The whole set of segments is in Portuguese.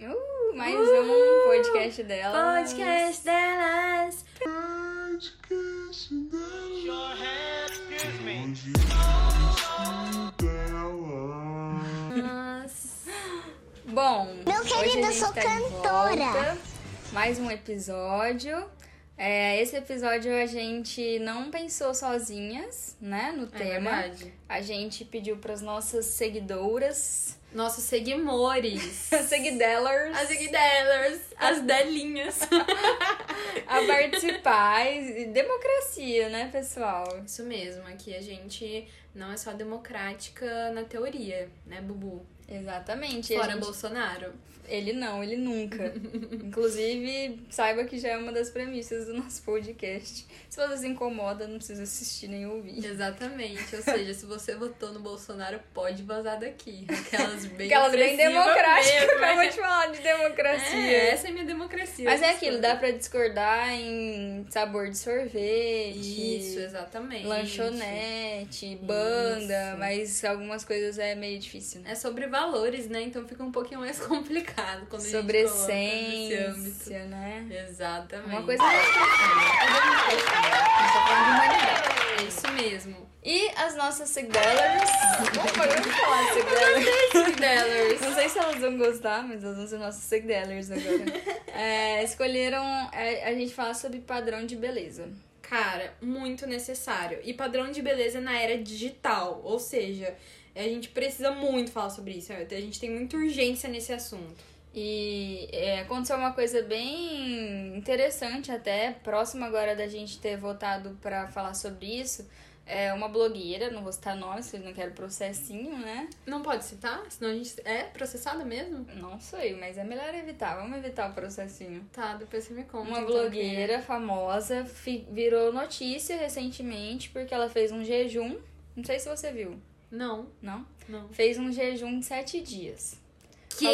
Uh, mais um podcast dela. Podcast delas. Excuse me. Nossa. Bom, Meu querido, eu gente sou tá cantora. Mais um episódio. É, esse episódio a gente não pensou sozinhas, né, no É tema. verdade. A gente pediu para as nossas seguidoras, Nossos seguimores. seguidellers, As seguidelas. As delinhas. a participar. Democracia, né, pessoal? Isso mesmo, aqui a gente não é só democrática na teoria, né, Bubu? Exatamente. Fora gente- Bolsonaro. Ele não, ele nunca. Inclusive, saiba que já é uma das premissas do nosso podcast. Se você se incomoda, não precisa assistir nem ouvir. Exatamente. Ou seja, se você votou no Bolsonaro, pode vazar daqui. Aquelas bem Aquelas bem democráticas, mesmo, acabou é. de falar de democracia. É, essa é minha democracia. Mas é aquilo, dá pra discordar em sabor de sorvete. Isso, exatamente. Lanchonete, banda, Isso. mas algumas coisas é meio difícil, né? É sobre valores, né? Então fica um pouquinho mais complicado quando Sobre a gente essência, né? Exatamente. Uma coisa mais pra frente. A gente tá falando de humanidade. É isso mesmo. E as nossas seguidores. Vamos vamos falar de seguidores. Dealers. Não sei se elas vão gostar, mas elas vão ser nossas seguidores agora. É, escolheram é, a gente falar sobre padrão de beleza. Cara, muito necessário. E padrão de beleza na era digital. Ou seja, a gente precisa muito falar sobre isso. A gente tem muita urgência nesse assunto. E é, aconteceu uma coisa bem interessante até, próximo agora da gente ter votado pra falar sobre isso. É uma blogueira, não vou citar nome, se não quero processinho, né? Não pode citar? Senão a gente é processada mesmo? Não sei, mas é melhor evitar. Vamos evitar o processinho. Tá, depois você me conta. Uma então, blogueira famosa fi- virou notícia recentemente porque ela fez um jejum. Não sei se você viu. Não, não? não. Fez um jejum de sete dias. Que?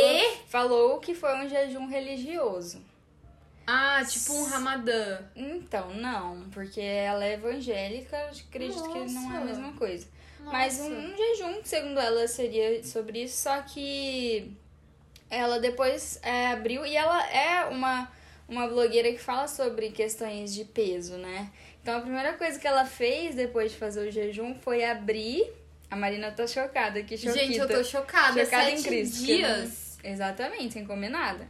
Falou, falou que foi um jejum religioso. Ah, tipo um ramadã. Então, não, porque ela é evangélica, acredito que não é a Nossa. mesma coisa. Mas um, Nossa. um jejum, segundo ela, seria sobre isso, só que ela depois é, abriu e ela é uma, uma blogueira que fala sobre questões de peso, né? Então a primeira coisa que ela fez depois de fazer o jejum foi abrir. A Marina tá chocada aqui, choquita. Gente, eu tô chocada. Chocada em Sete Cristo. dias. Exatamente, sem comer nada.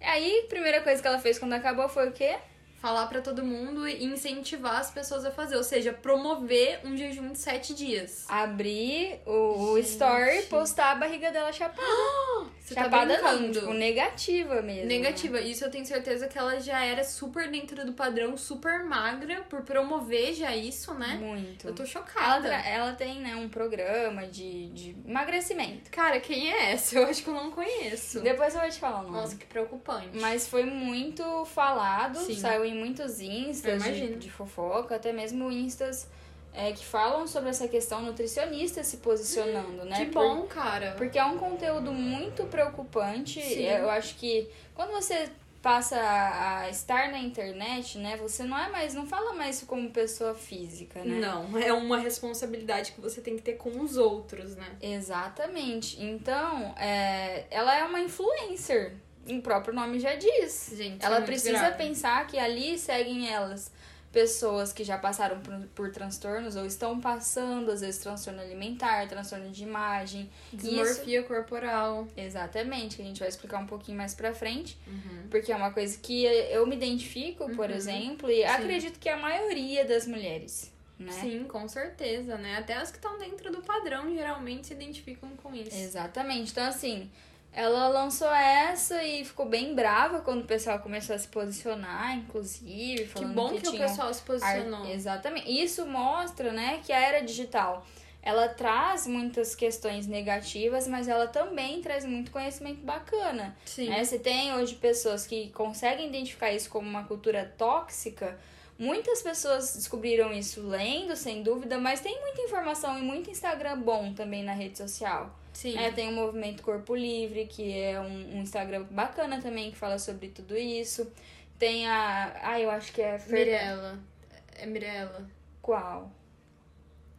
Aí, a primeira coisa que ela fez quando acabou foi o quê? Falar pra todo mundo e incentivar as pessoas a fazer. Ou seja, promover um jejum de sete dias. Abrir o, Gente. story e postar a barriga dela chapada. Você tá chapada não, brincando. tipo, negativa mesmo. né? Negativa. Isso eu tenho certeza que ela já era super dentro do padrão, super magra, por promover já isso, né? Muito. Eu tô Ela, chocada. tra- ela tem, né, um programa de, de emagrecimento. Cara, quem é essa? Eu acho que eu não conheço. Depois eu vou te falar o nome. Nossa, que preocupante. Mas foi muito falado, Sim. saiu em muitos instas de, de fofoca, até mesmo instas é, que falam sobre essa questão nutricionista se posicionando, né? que Por- bom, cara. Porque é um conteúdo muito preocupante. Sim. Eu acho que quando você passa a a estar na internet, né, você não é mais, não fala mais como pessoa física, né? Não, é uma responsabilidade que você tem que ter com os outros, né? Exatamente. Então, é, ela é uma influencer. O próprio nome já diz. Gente, ela é precisa grave. pensar que ali seguem elas pessoas que já passaram por, por transtornos ou estão passando, às vezes, transtorno alimentar, transtorno de imagem. Isso- Desmorfia corporal. Exatamente, que a gente vai explicar um pouquinho mais pra frente, Uhum. porque é uma coisa que eu me identifico, por Uhum. exemplo, e acredito que a maioria das mulheres, né? Sim, com certeza, né? Até as que estão dentro do padrão geralmente se identificam com isso. Exatamente. Então, assim, ela lançou essa e ficou bem brava quando o pessoal começou a se posicionar, inclusive, Que falando bom que, o tinham pessoal se ar- posicionou. Exatamente. Isso mostra, né, que a era digital ela traz muitas questões negativas, mas ela também traz muito conhecimento bacana. Sim. Né? Você tem hoje pessoas que conseguem identificar isso como uma cultura tóxica. Muitas pessoas descobriram isso lendo, sem dúvida, mas tem muita informação e muito Instagram bom também na rede social. Sim. É, tem o Movimento Corpo Livre, que é um, um Instagram bacana também, que fala sobre tudo isso. Tem a. Ah, eu acho que é. Fer... Mirella. É Mirella. Qual?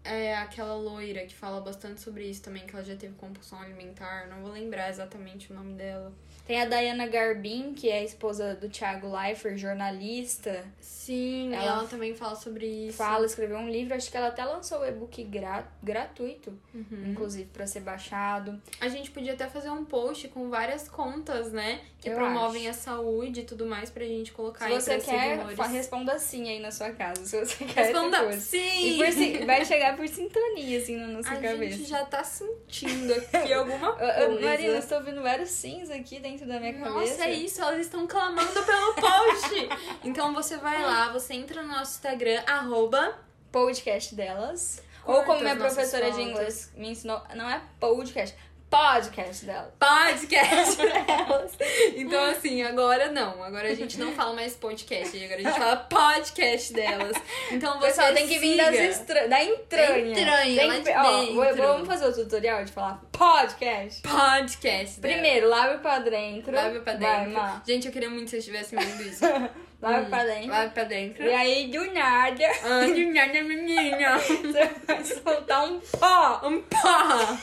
é aquela loira que fala bastante sobre isso também, que ela já teve compulsão alimentar. Não vou lembrar exatamente o nome dela. Tem a Diana Garbin, que é a esposa do Thiago Leifert, jornalista. Sim, Ela ela, também fala sobre isso. Fala, escreveu um livro, acho que ela até lançou o e-book gra gratuito, Uhum. inclusive para ser baixado. A gente podia até fazer um post com várias contas, né? Que Eu promovem acho. a saúde e tudo mais pra gente colocar Se aí você quer, seguidores. responda sim aí na sua casa, se você quer Responda sim! E por si- vai chegar por sintonia, assim, na nossa A cabeça. gente já tá sentindo aqui alguma coisa. Marina, eu estou ouvindo vários sims aqui dentro da minha Nossa, cabeça. é isso, elas estão clamando pelo post. então você vai lá, você entra no nosso Instagram, arroba Podcast delas. Ou como minha professora de fotos. inglês me ensinou, não é podcast, podcast dela. podcast delas. Então, assim, agora não. Agora a gente não fala mais podcast, agora a gente fala podcast delas. Então você pessoal tem que vir das estra... da entranha. entranha, Tem que- de ó, vamos fazer o tutorial de falar podcast? podcast delas. Primeiro, lave pra dentro. Lave pra Vai, dentro. Má. Gente, eu queria muito que vocês estivessem vendo isso. Lave Hum, pra dentro. Lave pra dentro. E aí, do nada, Ai, minha menina. você vai soltar um pó. Um pá.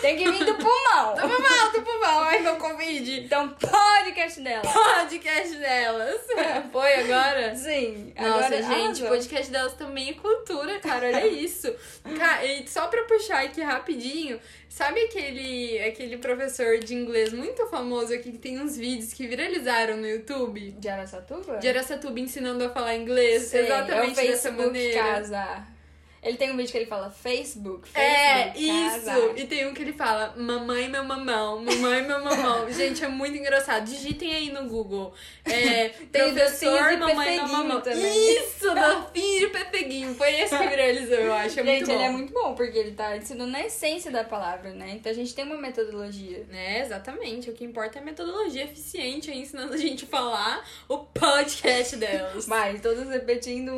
Tem que vir do pulmão. Tamo mal, tamo mal. Ai, meu Covid. Então, podcast dela. Podcast delas. Foi agora? Sim. Nossa, agora gente, arrasou. podcast delas também é cultura, cara. Olha isso. Cara, e só pra puxar aqui rapidinho, sabe aquele, aquele professor de inglês muito famoso aqui que tem uns vídeos que viralizaram no YouTube? De Araçatuba? De Aracatuba ensinando a falar inglês Sei, exatamente é o dessa maneira. Casa. Ele tem um vídeo que ele fala Facebook, É, Facebook isso! Casa. E tem um que ele fala, mamãe meu mamão, mamãe meu mamão. Gente, é muito engraçado. Digitem aí no Google. É, Tem o professor, mamãe meu mamão. também. Isso, docinho de pepeguinho. Foi esse que viralizou, eu acho. É gente, muito bom. ele é muito bom, porque ele tá ensinando na essência da palavra, né? Então a gente tem uma metodologia. É, exatamente. O que importa é a metodologia eficiente aí, ensinando a gente a falar o podcast delas. Vai, todos repetindo.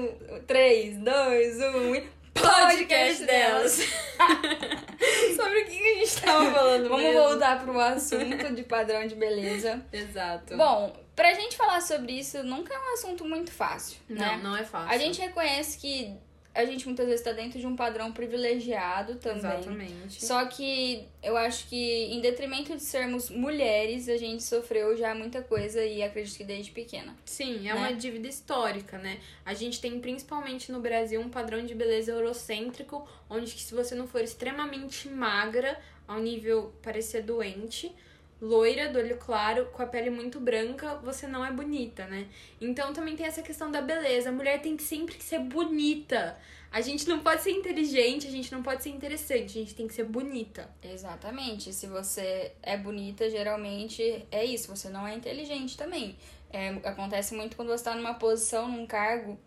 3, 2, 1 e. podcast delas. Sobre o que a gente tava falando Vamos mesmo? voltar pro assunto de padrão de beleza. Exato. Bom, pra gente falar sobre isso, nunca é um assunto muito fácil, não, né? não é fácil. A gente reconhece que a gente muitas vezes tá dentro de um padrão privilegiado também. Exatamente. Só que eu acho que, em detrimento de sermos mulheres, a gente sofreu já muita coisa e acredito que desde pequena. Sim, é né? uma dívida histórica, né? A gente tem principalmente no Brasil um padrão de beleza eurocêntrico, onde que se você não for extremamente magra, ao nível parecer doente, loira, do olho claro, com a pele muito branca, você não é bonita, né? Então também tem essa questão da beleza. A mulher tem que sempre que ser bonita. A gente não pode ser inteligente, a gente não pode ser interessante, a gente tem que ser bonita. Exatamente. Se você é bonita, geralmente é isso. Você não é inteligente também. É, acontece muito quando você tá numa posição, num cargo,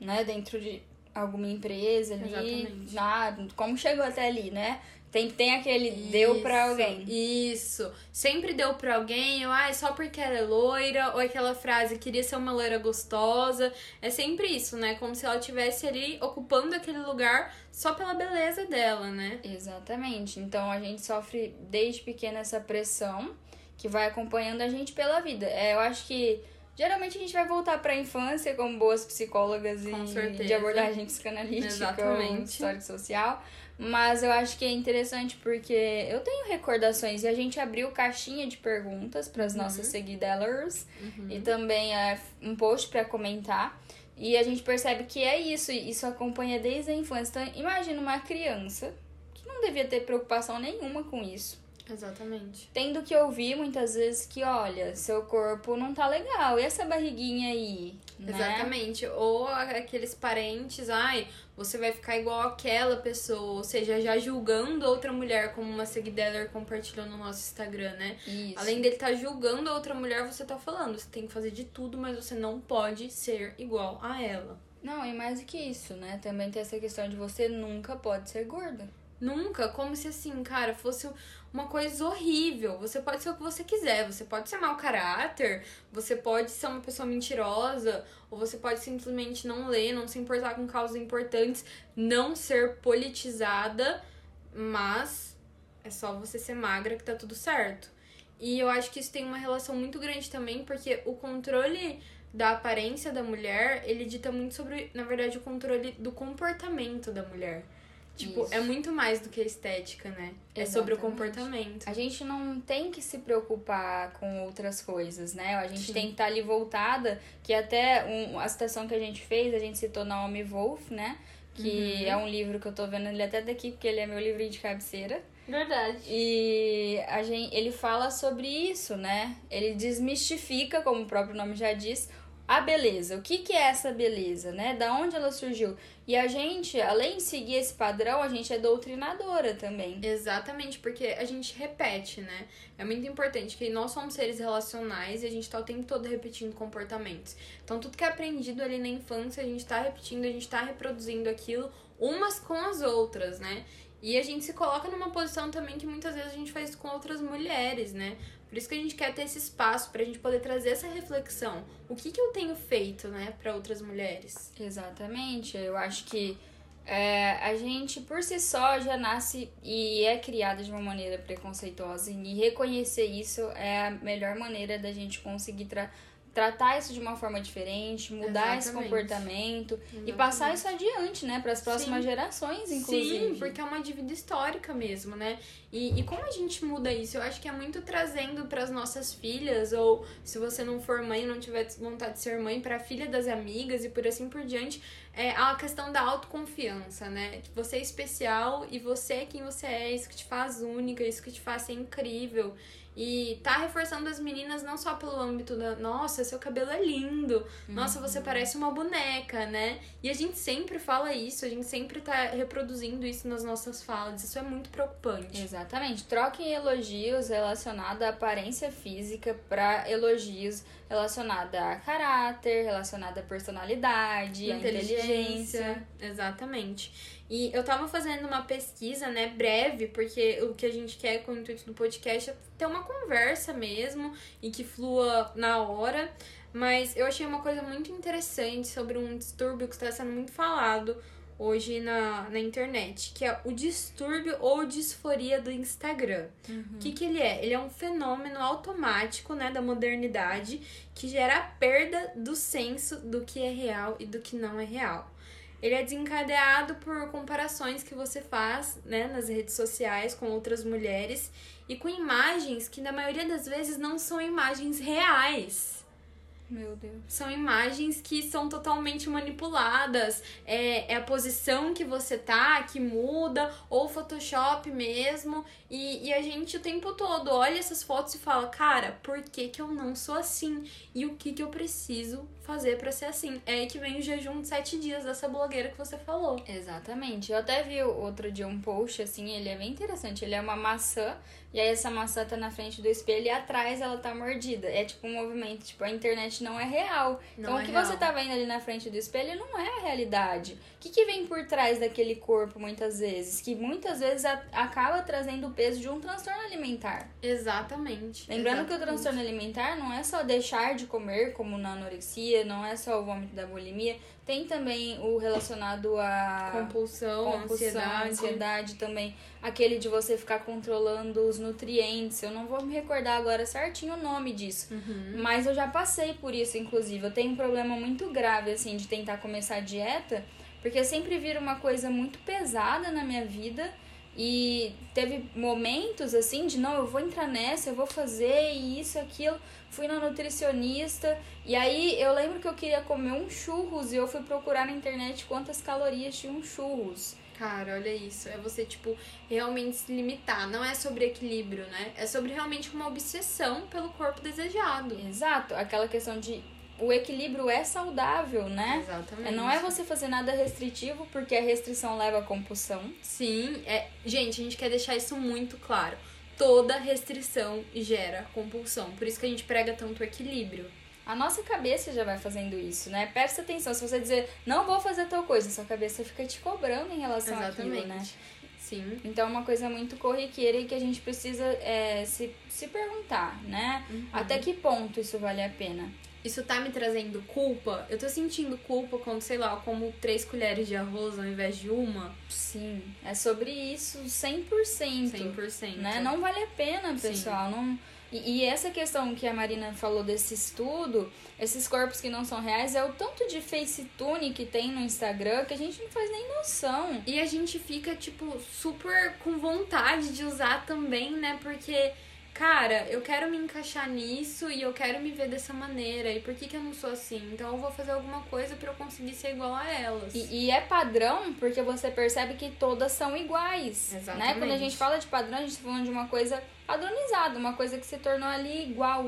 né, dentro de alguma empresa ali. Exatamente. Na, como chegou até ali, né? Tem, tem aquele deu pra Isso, alguém. Isso. Sempre deu pra alguém, ou ah, só porque ela é loira, ou aquela frase, queria ser uma loira gostosa. É sempre isso, né? Como se ela estivesse ali ocupando aquele lugar só pela beleza dela, né? Exatamente. Então a gente sofre desde pequena essa pressão que vai acompanhando a gente pela vida. É, eu acho que geralmente a gente vai voltar pra infância como boas psicólogas Com e certeza. de abordagem psicanalítica Exatamente. ou histórico social. Mas eu acho que é interessante porque eu tenho recordações e a gente abriu caixinha de perguntas para as nossas seguidoras e também é, um post para comentar. E a gente percebe que é isso, isso acompanha desde a infância. Então, imagina uma criança que não devia ter preocupação nenhuma com isso. Exatamente. Tendo que ouvir muitas vezes que, olha, seu corpo não tá legal, e essa barriguinha aí? Né? Exatamente. Ou aqueles parentes, ai, você vai ficar igual aquela pessoa, ou seja, já julgando outra mulher, como uma seguidora compartilhou no nosso Instagram, né? Isso. Além dele estar julgando a outra mulher, você tá falando, você tem que fazer de tudo, mas você não pode ser igual a ela. Não, e mais do que isso, né? Também tem essa questão de você nunca pode ser gorda. Nunca, como se assim, cara, fosse uma coisa horrível. Você pode ser o que você quiser, você pode ser mau caráter, você pode ser uma pessoa mentirosa, ou você pode simplesmente não ler, não se importar com causas importantes, não ser politizada, mas é só você ser magra que tá tudo certo. E eu acho que isso tem uma relação muito grande também, porque o controle da aparência da mulher, ele dita muito sobre, na verdade, o controle do comportamento da mulher. Tipo, Isso. é muito mais do que a estética, né? É sobre o Exatamente. comportamento. A gente não tem que se preocupar com outras coisas, né? A gente Sim. tem que estar ali voltada, que até um, a citação que a gente fez, a gente citou Naomi Wolf, né? Que Uhum. é um livro que eu tô vendo ele até daqui, porque ele é meu livrinho de cabeceira. Verdade. E a gente, ele fala sobre isso, né? Ele desmistifica, como o próprio nome já diz, a beleza. O que, que é essa beleza, né? Da onde ela surgiu? E a gente, além de seguir esse padrão, a gente é doutrinadora também. Exatamente, porque a gente repete, né? É muito importante que nós somos seres relacionais e a gente tá o tempo todo repetindo comportamentos. Então, tudo que é aprendido ali na infância, a gente tá repetindo, a gente tá reproduzindo aquilo umas com as outras, né? E a gente se coloca numa posição também que muitas vezes a gente faz com outras mulheres, né? Por isso que a gente quer ter esse espaço pra gente poder trazer essa reflexão. O que que eu tenho feito, né, para outras mulheres? Exatamente. Eu acho que é, a gente, por si só, já nasce e é criada de uma maneira preconceituosa. E reconhecer isso é a melhor maneira da gente conseguir tra- tratar isso de uma forma diferente, mudar esse Exatamente. comportamento e passar isso adiante, né, para as próximas Sim. gerações, inclusive. Sim, porque é uma dívida histórica mesmo, né? E, e como a gente muda isso? Eu acho que é muito trazendo para as nossas filhas, ou se você não for mãe, não tiver vontade de ser mãe, para a filha das amigas e por assim por diante, é a questão da autoconfiança, né? Você é especial e você é quem você é, isso que te faz única, isso que te faz ser incrível. E tá reforçando as meninas não só pelo âmbito da, nossa, seu cabelo é lindo, nossa, você parece uma boneca, né? E a gente sempre fala isso, a gente sempre tá reproduzindo isso nas nossas falas, isso é muito preocupante. Exatamente. Troquem elogios relacionados à aparência física para elogios relacionados a caráter, relacionados à personalidade, à inteligência. Exatamente. E eu tava fazendo uma pesquisa, né, breve, porque o que a gente quer com o intuito do podcast é ter uma conversa mesmo e que flua na hora. Mas eu achei uma coisa muito interessante sobre um distúrbio que está sendo muito falado hoje na, na internet, que é o distúrbio ou disforia do Instagram. O que, que ele é? Ele é um fenômeno automático né, da modernidade que gera a perda do senso do que é real e do que não é real. Ele é desencadeado por comparações que você faz né, nas redes sociais com outras mulheres e com imagens que, na maioria das vezes, não são imagens reais. Meu Deus. São imagens que são totalmente manipuladas. É, é a posição que você tá que muda, ou Photoshop mesmo. E, e a gente o tempo todo olha essas fotos e fala: Cara, por que, que eu não sou assim? E o que, que eu preciso fazer pra ser assim? É aí que vem o jejum de sete dias dessa blogueira que você falou. Exatamente. Eu até vi outro dia um post assim, ele é bem interessante. Ele é uma maçã, e aí essa maçã tá na frente do espelho e atrás ela tá mordida. É tipo um movimento, tipo, a internet não é real. Não então é o que real. você tá vendo ali na frente do espelho não é a realidade. O que, que vem por trás daquele corpo muitas vezes? Que muitas vezes a- acaba trazendo o peso de um transtorno alimentar. Exatamente. Lembrando que o exatamente. transtorno alimentar não é só deixar de comer, como na anorexia, não é só o vômito da bulimia, tem também o relacionado a Compulsão, compulsão, ansiedade. ansiedade também, aquele de você ficar controlando os nutrientes. Eu não vou me recordar agora certinho o nome disso, Uhum. mas eu já passei por isso, inclusive. Eu tenho um problema muito grave assim de tentar começar a dieta, porque sempre vira uma coisa muito pesada na minha vida. E teve momentos assim de não, eu vou entrar nessa, eu vou fazer isso, aquilo. Fui na nutricionista e aí eu lembro que eu queria comer um churros e eu fui procurar na internet quantas calorias tinha um churros. Cara, olha isso. É você, tipo, realmente se limitar. Não é sobre equilíbrio, né? É sobre realmente uma obsessão pelo corpo desejado. Exato, aquela questão de o equilíbrio é saudável, né? Exatamente. Não é você fazer nada restritivo porque a restrição leva à compulsão. Sim, é. Gente, a gente quer deixar isso muito claro. Toda restrição gera compulsão. Por isso que a gente prega tanto equilíbrio. A nossa cabeça já vai fazendo isso, né? Presta atenção, se você dizer não vou fazer tal coisa, sua cabeça fica te cobrando em relação Exatamente. àquilo, né? Sim. Então é uma coisa muito corriqueira e que a gente precisa é, se, se perguntar, né? Uhum. Até que ponto isso vale a pena? Isso tá me trazendo culpa? Eu tô sentindo culpa quando, sei lá, eu como três colheres de arroz ao invés de uma? Sim, é sobre isso 100%. 100%. Né? Não vale a pena, Sim. pessoal. Não, E, e essa questão que a Marina falou desse estudo, esses corpos que não são reais, é o tanto de facetune que tem no Instagram que a gente não faz nem noção. E a gente fica, tipo, super com vontade de usar também, né? Porque, cara, eu quero me encaixar nisso e eu quero me ver dessa maneira. E por que, que eu não sou assim? Então eu vou fazer alguma coisa pra eu conseguir ser igual a elas. E, e é padrão porque você percebe que todas são iguais. Né? Exatamente. Quando a gente fala de padrão, a gente tá falando de uma coisa padronizada, uma coisa que se tornou ali igual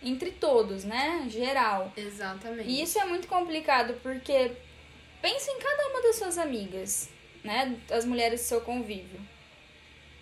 entre todos, né? Geral. Exatamente. E isso é muito complicado porque pensa em cada uma das suas amigas, né? As mulheres do seu convívio.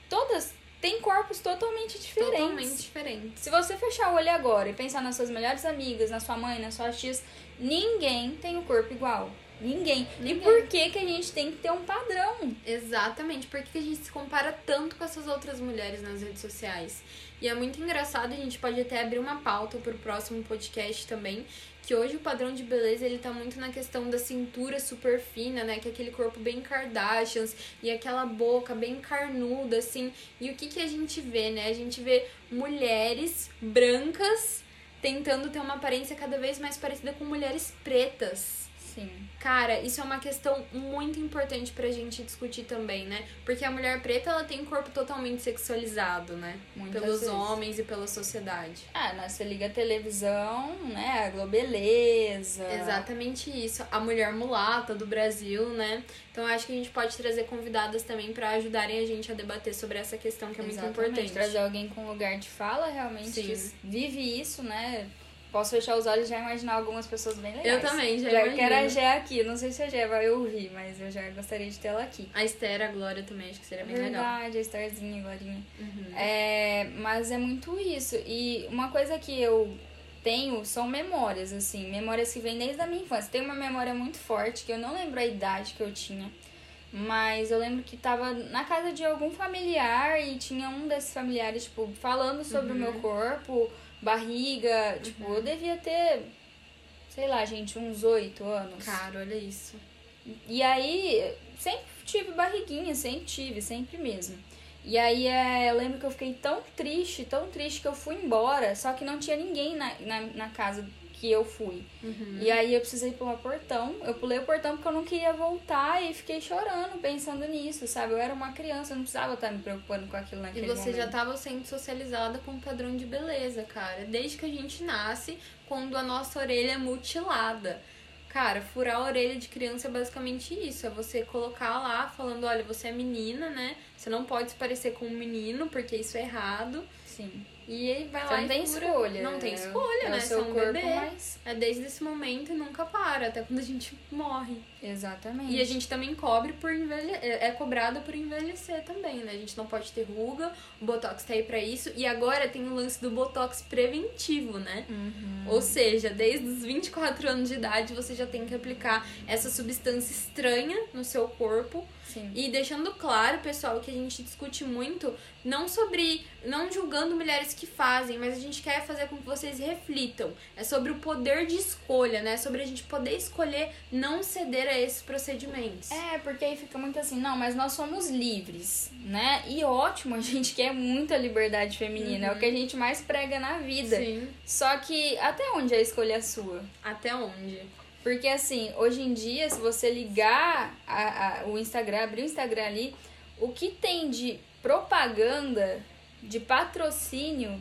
Todas têm corpos totalmente diferentes. totalmente diferente. Se você fechar o olho agora e pensar nas suas melhores amigas, na sua mãe, nas suas tias, ninguém tem o corpo igual. Ninguém. Ninguém. E por que que a gente tem que ter um padrão? Exatamente. Por que que a gente se compara tanto com essas outras mulheres nas redes sociais? E é muito engraçado, a gente pode até abrir uma pauta pro próximo podcast também, que hoje o padrão de beleza, ele tá muito na questão da cintura super fina, né? Que é aquele corpo bem Kardashians e aquela boca bem carnuda, assim. E o que que a gente vê, né? A gente vê mulheres brancas tentando ter uma aparência cada vez mais parecida com mulheres pretas. Sim. Cara, isso é uma questão muito importante pra gente discutir também, né? Porque a mulher preta, ela tem um corpo totalmente sexualizado, né? Muitas Pelos vezes. homens e pela sociedade. Ah, né, você liga a televisão, né? A Globeleza. Exatamente isso. A mulher mulata do Brasil, né? Então acho que a gente pode trazer convidadas também pra ajudarem a gente a debater sobre essa questão que é muito Exatamente. importante. Trazer alguém com lugar de fala, realmente, Sim. vive isso, né? Posso fechar os olhos e já imaginar algumas pessoas bem legais. Eu também, já Já imagino. quero a Gé aqui. Não sei se a Gé vai ouvir, mas eu já gostaria de tê-la aqui. A Esther, a Glória também, acho que seria bem legal. Verdade, a Starzinha, Glorinha. Uhum. É, mas é muito isso. E uma coisa que eu tenho são memórias, assim, memórias que vêm desde a minha infância. Tem uma memória muito forte que eu não lembro a idade que eu tinha. Mas eu lembro que tava na casa de algum familiar e tinha um desses familiares, tipo, falando sobre o meu corpo, barriga. Tipo, eu devia ter, sei lá, gente, uns oito anos. Cara, olha isso. E aí, sempre tive barriguinha, sempre tive, sempre mesmo. E aí, é, eu lembro que eu fiquei tão triste, tão triste que eu fui embora, só que não tinha ninguém na, na, na casa que eu fui. Uhum. E aí, eu precisei pular o portão. Eu pulei o portão porque eu não queria voltar e fiquei chorando, pensando nisso, sabe? Eu era uma criança, eu não precisava estar me preocupando com aquilo E naquele você já momento. tava sendo socializada com um padrão de beleza, cara. Desde que a gente nasce, quando a nossa orelha é mutilada. Cara, furar a orelha de criança é basicamente isso. É você colocar lá falando, olha, você é menina, né? Você não pode se parecer com um menino, porque isso é errado. Sim. E vai Você lá não e tem fura. escolha. Não tem é- escolha, é né? o Você seu é um corpo, bebê. mas... É desde esse momento e nunca para, até quando a gente morre. Exatamente. E a gente também cobre por envelhecer, é cobrada por envelhecer também, né? A gente não pode ter ruga, o Botox tá aí pra isso. E agora tem o lance do Botox preventivo, né? Uhum. Ou seja, desde os 24 anos de idade você já tem que aplicar essa substância estranha no seu corpo. Sim. E deixando claro, pessoal, que a gente discute muito, não sobre. não julgando mulheres que fazem, mas a gente quer fazer com que vocês reflitam. É sobre o poder de escolha, né? Sobre a gente poder escolher não ceder a esses procedimentos. É, porque aí fica muito assim, não, mas nós somos livres, né? E ótimo, a gente quer muita liberdade feminina, é o que a gente mais prega na vida. Sim. Só que até onde a escolha é sua? Até onde? Porque assim, hoje em dia, se você ligar a- a- o Instagram, abrir o Instagram ali, o que tem de propaganda, de patrocínio,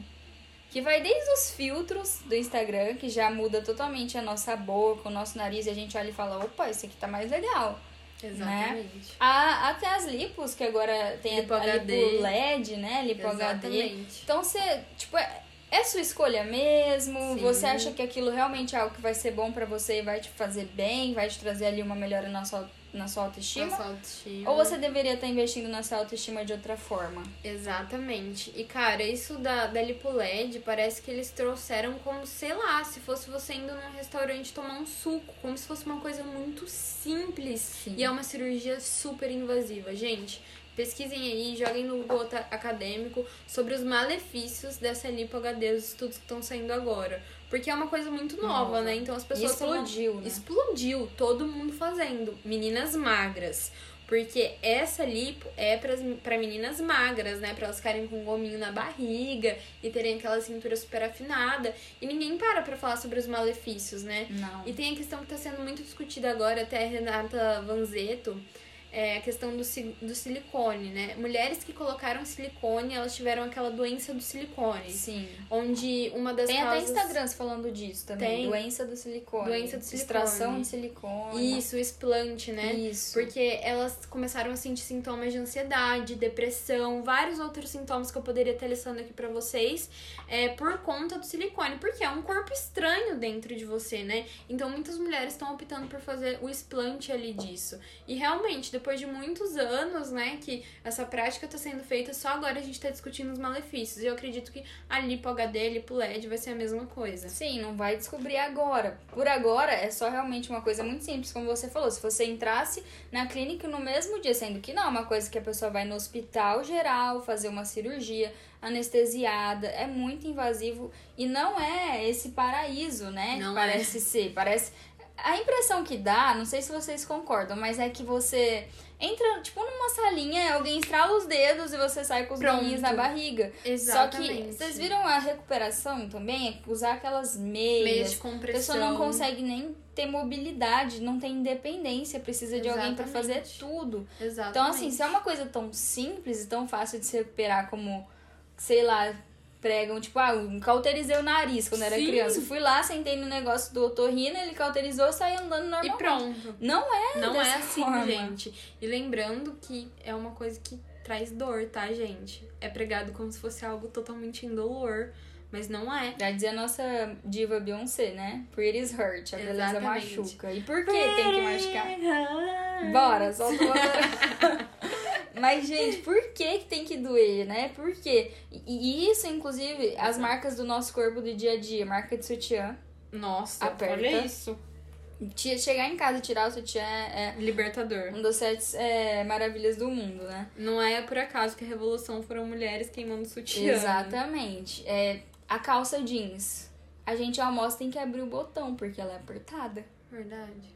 que vai desde os filtros do Instagram, que já muda totalmente a nossa boca, o nosso nariz, e a gente olha e fala, opa, esse aqui tá mais legal. Exatamente. A- até as lipos, que agora tem Lipo a, a HD. lipo LED, né? Lipo HD. Exatamente. Então você, tipo, é, é sua escolha mesmo. Sim. Você acha que aquilo realmente é algo que vai ser bom pra você e vai te fazer bem, vai te trazer ali uma melhora na sua, na sua autoestima? Nossa autoestima. Ou você deveria estar investindo na sua autoestima de outra forma? Exatamente. E, cara, isso da, da LipoLED parece que eles trouxeram como, sei lá, se fosse você indo num restaurante tomar um suco, como se fosse uma coisa muito simples. Sim. E é uma cirurgia super invasiva. Gente, pesquisem aí, joguem no Google acadêmico sobre os malefícios dessa lipo HD, os estudos que estão saindo agora. Porque é uma coisa muito nova, né? Então as E pessoas tavam- explodiu, né? Explodiu, todo mundo fazendo. Meninas magras. Porque essa lipo é pras, pra meninas magras, né? Pra elas ficarem com um gominho na barriga e terem aquela cintura super afinada. E ninguém para pra falar sobre os malefícios, né? Não. E tem a questão que tá sendo muito discutida agora, até a Renata Vanzetto, é a questão do, do silicone, né? Mulheres que colocaram silicone, elas tiveram aquela doença do silicone. Sim. Onde uma das Tem até causas... Instagrams falando disso também. Tem. Doença do silicone. Doença do silicone. Extração de silicone. Isso, o explante, né? Isso. Porque elas começaram a sentir sintomas de ansiedade, depressão, vários outros sintomas que eu poderia estar listando aqui pra vocês, é, por conta do silicone. Porque é um corpo estranho dentro de você, né? Então muitas mulheres estão optando por fazer o explante ali disso. E realmente, depois de muitos anos, né, que essa prática tá sendo feita, só agora a gente tá discutindo os malefícios. E eu acredito que a lipo HD, lipo LED vai ser a mesma coisa. Sim, não vai descobrir agora. Por agora é só realmente uma coisa muito simples, como você falou. Se você entrasse na clínica no mesmo dia, sendo que não é uma coisa que a pessoa vai no hospital geral fazer uma cirurgia anestesiada, é muito invasivo e não é esse paraíso, né? Não que é. parece ser. Parece. A impressão que dá, não sei se vocês concordam, mas é que você entra, tipo, numa salinha, alguém estrala os dedos e você sai com os Pronto. na barriga. Só Exatamente. que vocês viram a recuperação também? É usar aquelas meias. Meias de a compressão. pessoa não consegue nem ter mobilidade, não tem independência, precisa de alguém pra fazer tudo. Exatamente. Então, assim, se é uma coisa tão simples e tão fácil de se recuperar como, sei lá, pregam, tipo, ah, eu cauterizei o nariz quando era Sim. criança. Fui lá, sentei no negócio do otorrino, ele cauterizou, saí andando E normalmente. pronto. Não é Não é assim, forma. gente. E lembrando que é uma coisa que traz dor, tá, gente? É pregado como se fosse algo totalmente indolor, mas não é. Já dizia a nossa diva Beyoncé, né? Pretty's hurt, a beleza Exatamente. machuca. E por que tem que machucar? Bora, solta o. Mas, gente, por que, que tem que doer, né? Por quê? E isso, inclusive, as marcas do nosso corpo do dia a dia, marca de sutiã. Nossa, Aperta. olha isso. Chegar em casa e tirar o sutiã é Libertador. um dos sete é, maravilhas do mundo, né? Não é por acaso que a revolução foram mulheres queimando sutiã. Exatamente. É, a calça jeans. A gente almoça tem que abrir o botão, porque ela é apertada. Verdade.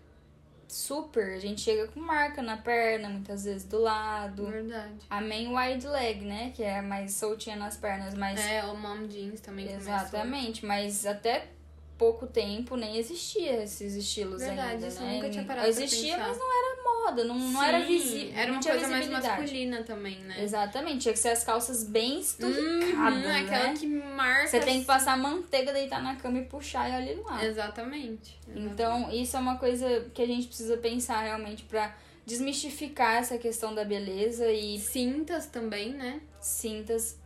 Super. A gente chega com marca na perna, muitas vezes do lado. Verdade. A main wide leg, né? Que é mais soltinha nas pernas, mas. É, o mom jeans também começou. Exatamente, mas até pouco tempo nem existia esses estilos Verdade, ainda, isso né? nunca tinha parado pra Existia, pensar. mas não era moda, não, não era Sim, visível. Era uma coisa mais masculina também, né? Exatamente, tinha que ser as calças bem estuficadas, Uhum, né? aquela que marca. Você tem que passar manteiga, deitar na cama e puxar e olha lá. Exatamente. Então, isso é uma coisa que a gente precisa pensar realmente pra desmistificar essa questão da beleza e Cintas também, né? cintas,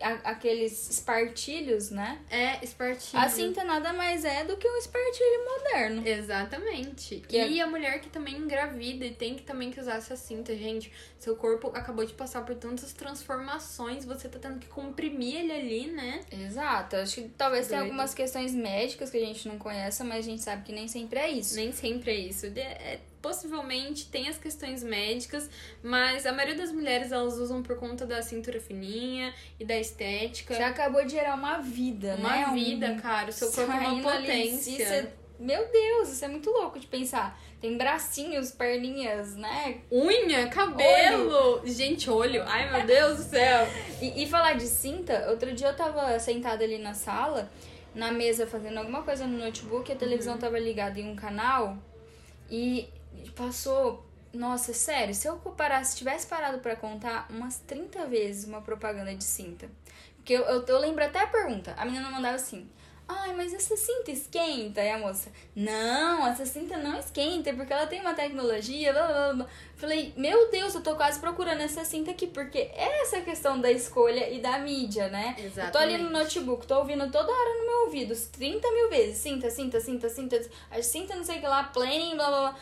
a- aqueles espartilhos, né? É espartilho. A cinta nada mais é do que um espartilho moderno. Exatamente. É- e a mulher que também engravida e tem que também que usar essa cinta, gente. Seu corpo acabou de passar por tantas transformações, você tá tendo que comprimir ele ali, né? Exato. Acho que talvez tenha algumas questões médicas que a gente não conheça, mas a gente sabe que nem sempre é isso. Nem sempre é isso. É- possivelmente tem as questões médicas, mas a maioria das mulheres elas usam por conta da cintura fininha e da estética. Você acabou de gerar uma vida, uma né? Um- vida, cara. O seu corpo é uma ali, potência. isso é- Meu Deus, isso é muito louco de pensar. Tem bracinhos, perninhas, né? Unha, cabelo. Gente, olho. Ai, meu Deus do céu. E, e falar de cinta, outro dia eu tava sentada ali na sala, na mesa fazendo alguma coisa no notebook, a televisão Uhum. tava ligada em um canal e passou. Nossa, sério, se eu parasse, se tivesse parado pra contar umas 30 vezes uma propaganda de cinta. Porque eu, eu, eu lembro até a pergunta. A menina mandava assim. Ai, mas essa cinta esquenta? E a moça, não, essa cinta não esquenta, porque ela tem uma tecnologia, blá blá blá. Falei, meu Deus, eu tô quase procurando essa cinta aqui, porque é essa questão da escolha e da mídia, né? Eu tô ali no notebook, tô ouvindo toda hora no meu ouvido, 30 mil vezes, cinta, cinta, cinta, cinta, a cinta não sei o que lá, planning, blá blá blá.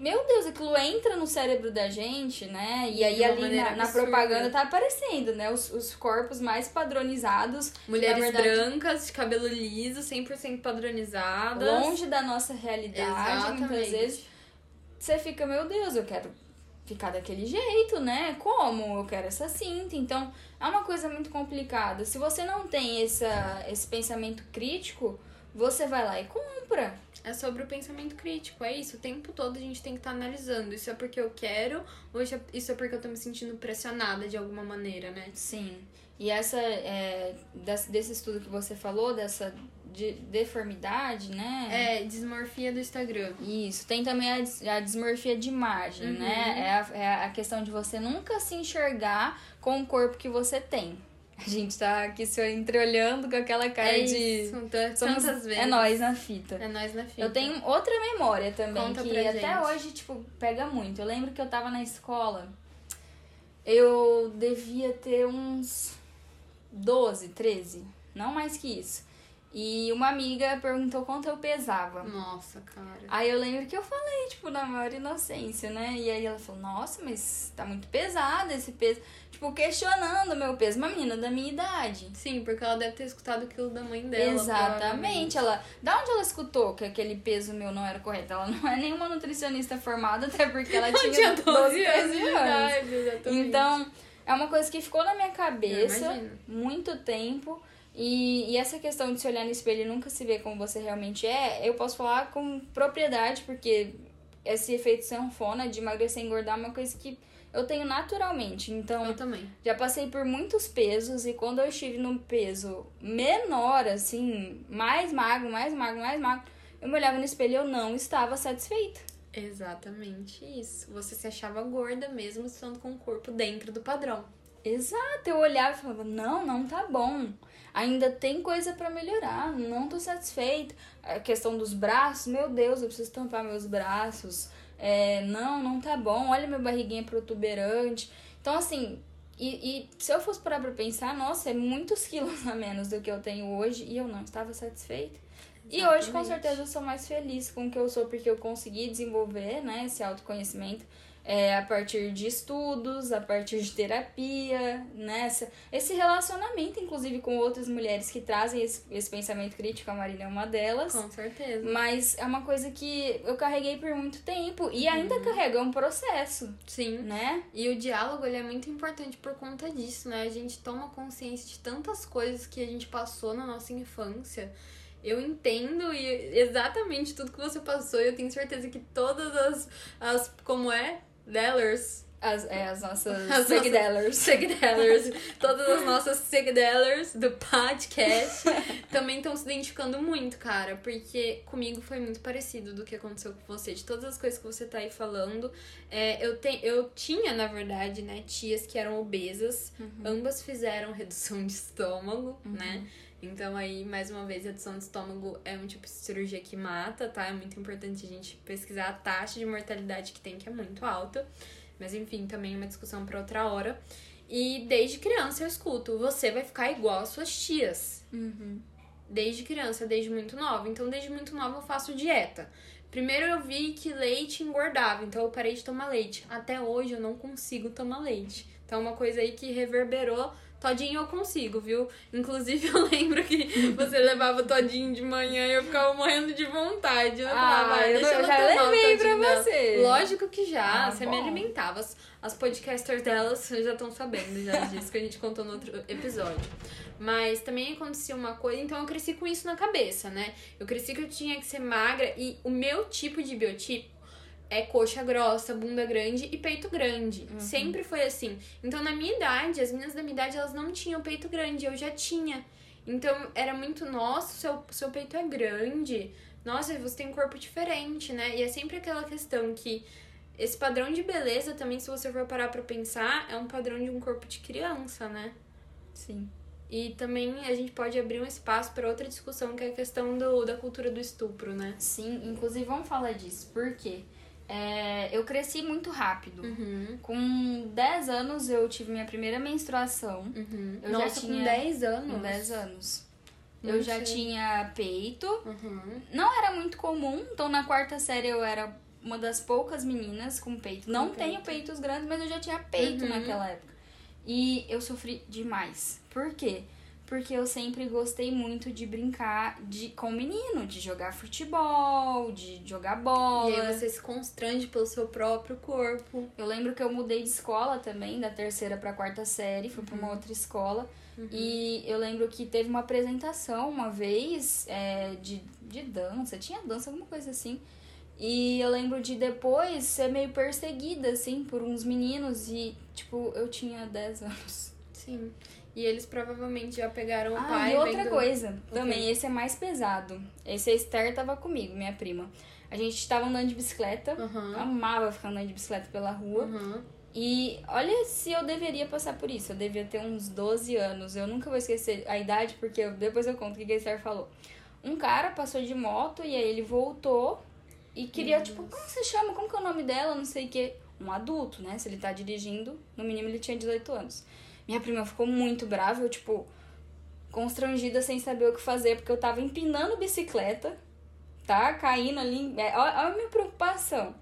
Meu Deus, aquilo entra no cérebro da gente, né? E aí ali na, na propaganda tá aparecendo, né? Os, os corpos mais padronizados. Mulheres verdade, brancas, de cabelo liso, 100% padronizadas. Longe da nossa realidade, muitas Exatamente. vezes. Você fica, meu Deus, eu quero ficar daquele jeito, né? Como? Eu quero essa cinta. Então, é uma coisa muito complicada. Se você não tem essa, esse pensamento crítico, você vai lá e compra. É sobre o pensamento crítico, é isso. O tempo todo a gente tem que estar analisando. Isso é porque eu quero ou isso é- isso é porque eu tô me sentindo pressionada de alguma maneira, né? Sim. E essa, é, desse, estudo que você falou, dessa de, deformidade, né? É, desmorfia do Instagram. Isso, tem também a, a dismorfia de imagem, Uhum. né? É a, é a questão de você nunca se enxergar com o corpo que você tem. A gente tá aqui se entreolhando com aquela cara é de. isso, t- Somos, tantas vezes. é nós na fita. É nós na fita. Eu tenho outra memória também, Conta que até gente. hoje, tipo, pega muito. Eu lembro que eu tava na escola, eu devia ter uns 12, 13, não mais que isso. E uma amiga perguntou quanto eu pesava. Nossa, cara. Aí eu lembro que eu falei, tipo, na maior inocência, né? E aí ela falou, nossa, mas tá muito pesado esse peso. Tipo, questionando o meu peso. Uma menina da minha idade. Sim, porque ela deve ter escutado aquilo da mãe dela. Exatamente. Ela, da onde ela escutou que aquele peso meu não era correto? Ela não é nenhuma nutricionista formada, até porque ela tinha, tinha 12 anos 13 de idade, exatamente. Então, é uma coisa que ficou na minha cabeça muito tempo. E, e essa questão de se olhar no espelho e nunca se ver como você realmente é, eu posso falar com propriedade, porque esse efeito sanfona de emagrecer e engordar é uma coisa que eu tenho naturalmente. Então, Eu também. já passei por muitos pesos e quando eu estive num peso menor, assim, mais magro, mais magro, mais magro, eu me olhava no espelho e eu não estava satisfeita. Exatamente isso. Você se achava gorda mesmo estando com o corpo dentro do padrão. Exato, eu olhava e falava, não, não tá bom. Ainda tem coisa pra melhorar, não tô satisfeita. A questão dos braços, meu Deus, eu preciso tampar meus braços. É, não, não tá bom, olha minha barriguinha protuberante. Então, assim, e, e se eu fosse parar pra pensar, nossa, é muitos quilos a menos do que eu tenho hoje e eu não estava satisfeita. E hoje, com Exatamente. certeza, eu sou mais feliz com o que eu sou, porque eu consegui desenvolver, né, esse autoconhecimento é, a partir de estudos, a partir de terapia, né, essa- esse relacionamento, inclusive, com outras mulheres que trazem esse, esse pensamento crítico, a Marília é uma delas. Com certeza. Mas é uma coisa que eu carreguei por muito tempo e ainda carrego, é um processo, Sim. né? E o diálogo ele é muito importante por conta disso, né? A gente toma consciência de tantas coisas que a gente passou na nossa infância. Eu entendo e exatamente tudo que você passou. E eu tenho certeza que todas as, as como é? Dellers. As, é, as nossas As seguidellers. Seguidellers. todas as nossas seguidellers do podcast também estão se identificando muito, cara. Porque comigo foi muito parecido do que aconteceu com você. De todas as coisas que você tá aí falando. É, eu, te, eu tinha, na verdade, né, tias que eram obesas. Ambas fizeram redução de estômago, né? Então aí, mais uma vez, redução de estômago é um tipo de cirurgia que mata, tá? É muito importante a gente pesquisar a taxa de mortalidade que tem, que é muito alta. Mas enfim, também é uma discussão para outra hora. E desde criança eu escuto, você vai ficar igual às suas tias. Uhum. Desde criança, desde muito nova. Então, desde muito nova eu faço dieta. Primeiro eu vi que leite engordava, então eu parei de tomar leite. Até hoje eu não consigo tomar leite. Então é uma coisa aí que reverberou. Todinho eu consigo, viu? Inclusive eu lembro que você levava todinho de manhã e eu ficava morrendo de vontade. Eu falava, Ah, "Vai, eu, deixa eu ela já levei pra todinho dela." você. Lógico que já, Ah, você bom. me alimentava. As, as podcasters delas já estão sabendo já disso que a gente contou no outro episódio. Mas também acontecia uma coisa, então eu cresci com isso na cabeça, né? Eu cresci que eu tinha que ser magra e o meu tipo de biotipo é coxa grossa, bunda grande e peito grande. Sempre foi assim. Então, na minha idade, as meninas da minha idade, elas não tinham peito grande, eu já tinha. Então, era muito, nossa, seu, seu peito é grande. Nossa, você tem um corpo diferente, né? E é sempre aquela questão que esse padrão de beleza também, se você for parar pra pensar, é um padrão de um corpo de criança, né? Sim. E também a gente pode abrir um espaço para outra discussão, que é a questão do, da cultura do estupro, né? Sim, inclusive vamos falar disso, porque é, eu cresci muito rápido. Uhum. Com 10 anos eu tive minha primeira menstruação. Uhum. Eu Nossa, já com tinha- 10 anos. Com 10 anos. Eu Muito já tinha peito. Uhum. Não era muito comum, então na quarta série eu era uma das poucas meninas com peito. Não Com tenho peito. peitos grandes, mas eu já tinha peito Uhum. naquela época. E eu sofri demais. Por quê? porque eu sempre gostei muito de brincar de, com menino, de jogar futebol, de jogar bola. E aí você se constrange pelo seu próprio corpo. Eu lembro que eu mudei de escola também, da terceira pra quarta série, fui pra Uhum. uma outra escola. E eu lembro que teve uma apresentação uma vez é, de, de dança, tinha dança, alguma coisa assim. E eu lembro de depois ser meio perseguida, assim, por uns meninos e, tipo, eu tinha 10 anos. Sim. E eles provavelmente já pegaram o Ah, pai. e outra coisa, também, esse é mais pesado. Esse a Esther tava comigo, minha prima. A gente tava andando de bicicleta, Aham. amava ficar andando de bicicleta pela rua. Aham. E olha se eu deveria passar por isso. Eu devia ter uns 12 anos. Eu nunca vou esquecer a idade, porque depois eu conto o que a Esther falou. Um cara passou de moto e aí ele voltou e queria, tipo, como você chama? Como que é o nome dela? Não sei o quê. Um adulto, né? Se ele tá dirigindo, no mínimo ele tinha 18 anos. Minha prima ficou muito brava, eu, tipo, constrangida sem saber o que fazer, porque eu tava empinando bicicleta, tá? Caindo ali. É, Olha olha a minha preocupação.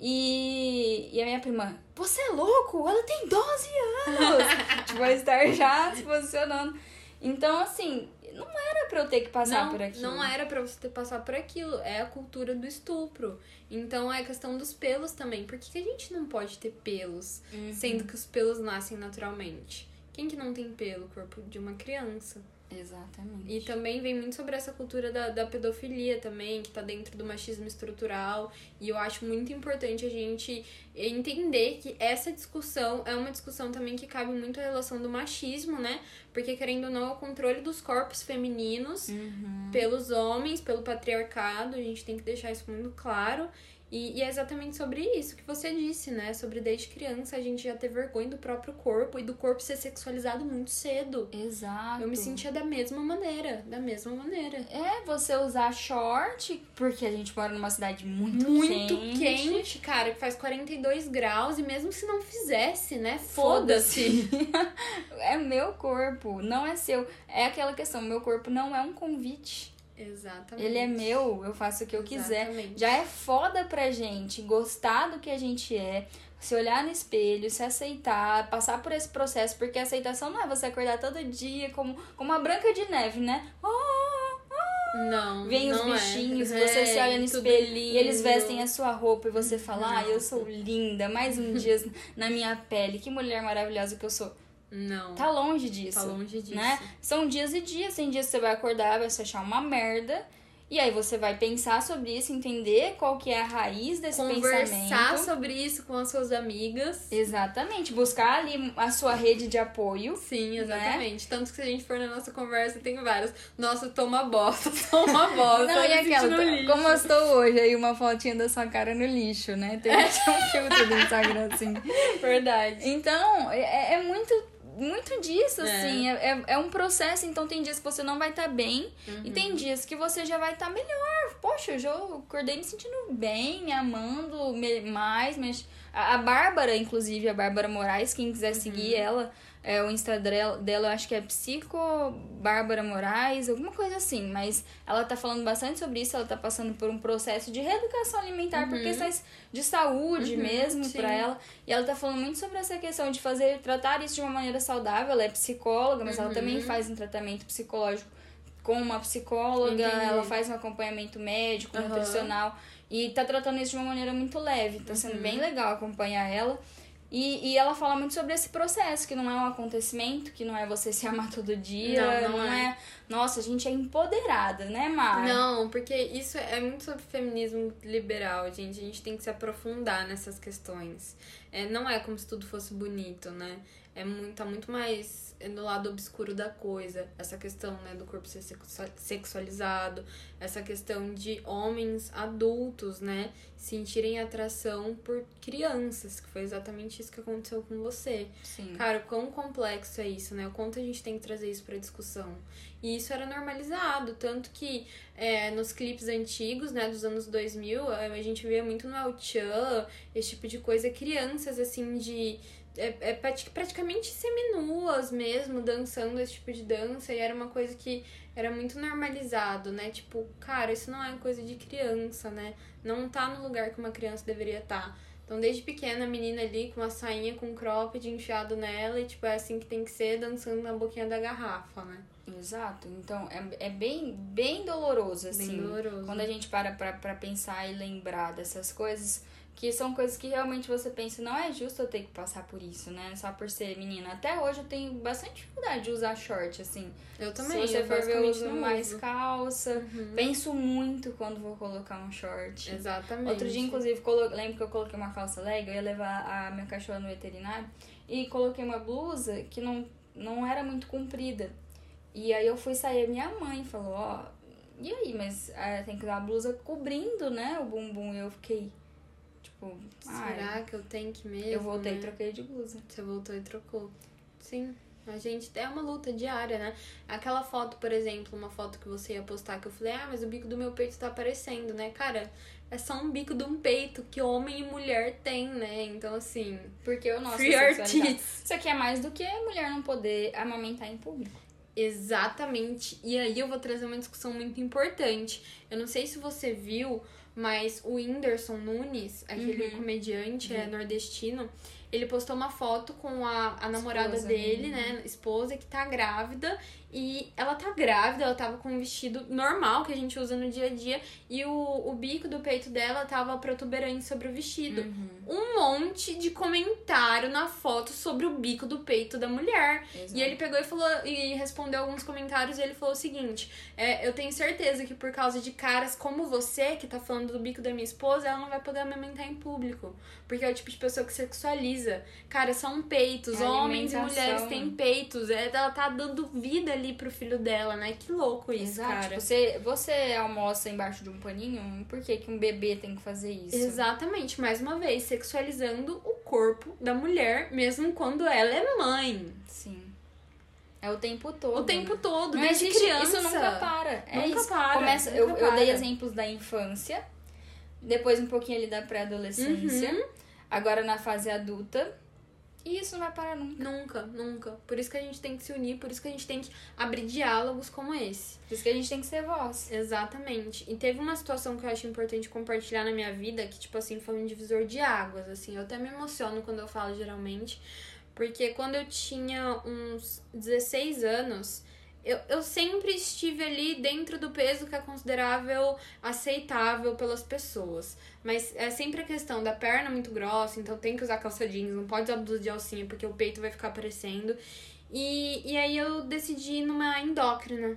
E, e a minha prima, você é louco? Ela tem 12 anos! tipo, a estar já se posicionando. Então, assim, não era pra eu ter que passar não, por aquilo. Não era pra você ter passar por aquilo. É a cultura do estupro. Então é a questão dos pelos também. Por que, que a gente não pode ter pelos, Uhum. sendo que os pelos nascem naturalmente? Quem que não tem pelo? O corpo de uma criança. Exatamente. E também vem muito sobre essa cultura da, da pedofilia também, que tá dentro do machismo estrutural. E eu acho muito importante a gente entender que essa discussão é uma discussão também que cabe muito à relação do machismo, né? Porque, querendo ou não, é o controle dos corpos femininos Uhum. pelos homens, pelo patriarcado, a gente tem que deixar isso muito claro. E, e é exatamente sobre isso que você disse, né? Sobre desde criança a gente já ter vergonha do próprio corpo e do corpo ser sexualizado muito cedo. Exato. Eu me sentia da mesma maneira, da mesma maneira. É, você usar short, porque a gente mora numa cidade muito, Muito quente. quente, cara, que faz 42 graus, e mesmo se não fizesse, né? Foda-se. é meu corpo, não é seu. É aquela questão, meu corpo não é um convite. Exatamente. Ele é meu, eu faço o que eu quiser. Exatamente. Já é foda pra gente gostar do que a gente é, se olhar no espelho, se aceitar, passar por esse processo, porque a aceitação não é você acordar todo dia como, como a Branca de Neve, né? Oh, oh. Não. Vem os não é. bichinhos, você se olha no tudo espelho e eles vestem a sua roupa e você fala, ah, eu sou linda, mais um dia na minha pele, que mulher maravilhosa que eu sou. Não. Tá longe disso. Tá longe disso. Né? São dias e dias, tem dias que você vai acordar, vai se achar uma merda. E aí você vai pensar sobre isso, entender qual que é a raiz desse Conversar pensamento. sobre isso com as suas amigas. Exatamente, buscar ali a sua rede de apoio. Sim, Né? exatamente. Tanto que se a gente for na nossa conversa, tem várias. Nossa, toma bosta, toma bosta. Não, e aquela, como eu estou hoje, aí uma fotinha da sua cara no lixo, né? Tem um filtro do Instagram assim. Verdade. Então, é, é muito, muito disso, É. assim. É, é, é um processo, então tem dias que você não vai estar bem e Uhum. tem dias que você já vai estar melhor. Poxa, eu já acordei me sentindo bem, me amando me- mais. Mas... A, a Bárbara, inclusive, a Bárbara Moraes, quem quiser Uhum. seguir ela, é, o Instagram dela, eu acho que é Psico Bárbara Moraes, alguma coisa assim. Mas ela tá falando bastante sobre isso, ela tá passando por um processo de reeducação alimentar por questões de saúde Uhum, mesmo pra ela. E ela tá falando muito sobre essa questão de fazer, tratar isso de uma maneira saudável. Ela é psicóloga, mas ela Uhum. também faz um tratamento psicológico com uma psicóloga, Entendi. ela faz um acompanhamento médico, nutricional. E tá tratando isso de uma maneira muito leve. Tá sendo Uhum. bem legal acompanhar ela. E, e ela fala muito sobre esse processo, que não é um acontecimento, que não é você se amar todo dia, Não, não é. Nossa, a gente é empoderada, né, Mar? Não, porque isso é muito sobre feminismo liberal, gente. A gente tem que se aprofundar nessas questões. É, não é como se tudo fosse bonito, né? É muito, tá muito mais no lado obscuro da coisa. Essa questão, né, do corpo ser sexu- sexualizado, essa questão de homens adultos, né, sentirem atração por crianças, que foi exatamente isso que aconteceu com você. Sim. Cara, o quão complexo é isso, né? O quanto a gente tem que trazer isso pra discussão. E isso era normalizado, tanto que é, nos clipes antigos, né, dos anos 2000, a a gente via muito no El Chan, esse tipo de coisa, crianças, assim, de... É, é prati- praticamente seminuas mesmo, dançando esse tipo de dança, e era uma coisa que era muito normalizado, né? Tipo, cara, isso não é coisa de criança, né? Não tá no lugar que uma criança deveria estar. Então, desde pequena, a menina ali com uma sainha com cropped enfiado nela, e tipo, é assim que tem que ser, dançando na boquinha da garrafa, né? Exato. Então, é, é bem, bem doloroso, assim. Bem doloroso. Quando a gente para pra, pra pensar e lembrar dessas coisas, que são coisas que realmente você pensa, não é justo eu ter que passar por isso, né? Só por ser menina. Até hoje eu tenho bastante dificuldade de usar short, assim. Eu também. Se você eu for ver, eu uso não mais uso. calça. Uhum. Penso muito quando vou colocar um short. Exatamente. Outro dia, inclusive, colo... lembro que eu coloquei uma calça leg, eu ia levar a minha cachorra no veterinário e coloquei uma blusa que não, não era muito comprida. E aí eu fui sair, minha mãe falou, ó, e aí, mas ah, tem que usar a blusa cobrindo, né, o bumbum. E eu fiquei, tipo, ai, Será que eu tenho que mesmo? eu voltei e né? troquei de blusa. Você voltou e trocou. Sim. A gente é uma luta diária, né? Aquela foto, por exemplo, uma foto que você ia postar que eu falei, ah, mas o bico do meu peito tá aparecendo, né? Cara, é só um bico de um peito que homem e mulher tem, né? Então, assim. Porque o nosso Free artists. Isso aqui é mais do que mulher não poder amamentar em público. Exatamente. E aí eu vou trazer uma discussão muito importante. Eu não sei se você viu, mas o Whindersson Nunes, aquele Uhum. comediante é, nordestino, ele postou uma foto com a, a namorada Esposa, dele, uhum. né? Esposa, que tá grávida. E ela tá grávida, ela tava com um vestido normal que a gente usa no dia a dia. E o, o bico do peito dela tava protuberante sobre o vestido. Uhum. Um monte de comentário na foto sobre o bico do peito da mulher. Exato. E ele pegou e falou e respondeu alguns comentários e ele falou o seguinte: é, eu tenho certeza que por causa de caras como você, que tá falando do bico da minha esposa, ela não vai poder amamentar em público. Porque é o tipo de pessoa que sexualiza. Cara, são peitos. É Homens e mulheres têm peitos. É, ela tá dando vida ali pro filho dela, né? Que louco isso, Exato. cara. Tipo, você, você almoça embaixo de um paninho, por que, que um bebê tem que fazer isso? Exatamente, mais uma vez, sexualizando o corpo da mulher, mesmo quando ela é mãe. Sim. É o tempo todo. O tempo né? todo, Não desde existe, criança. isso nunca para. É Nunca isso. para, Começa, nunca eu, eu dei para. exemplos da infância, depois um pouquinho ali da pré-adolescência, Uhum. agora na fase adulta. E isso não vai parar nunca. Nunca, nunca. Por isso que a gente tem que se unir, por isso que a gente tem que abrir diálogos como esse. Por isso que a gente tem que ser voz. Exatamente. E teve uma situação que eu acho importante compartilhar na minha vida, que, tipo assim, foi um divisor de águas, assim. Eu até me emociono quando eu falo, geralmente. Porque quando eu tinha uns 16 anos, eu, eu sempre estive ali dentro do peso que é considerável aceitável pelas pessoas. Mas é sempre a questão da perna muito grossa, então tem que usar calça jeans, não pode usar blusa de alcinha, porque o peito vai ficar aparecendo. E, e aí eu decidi ir numa endócrina.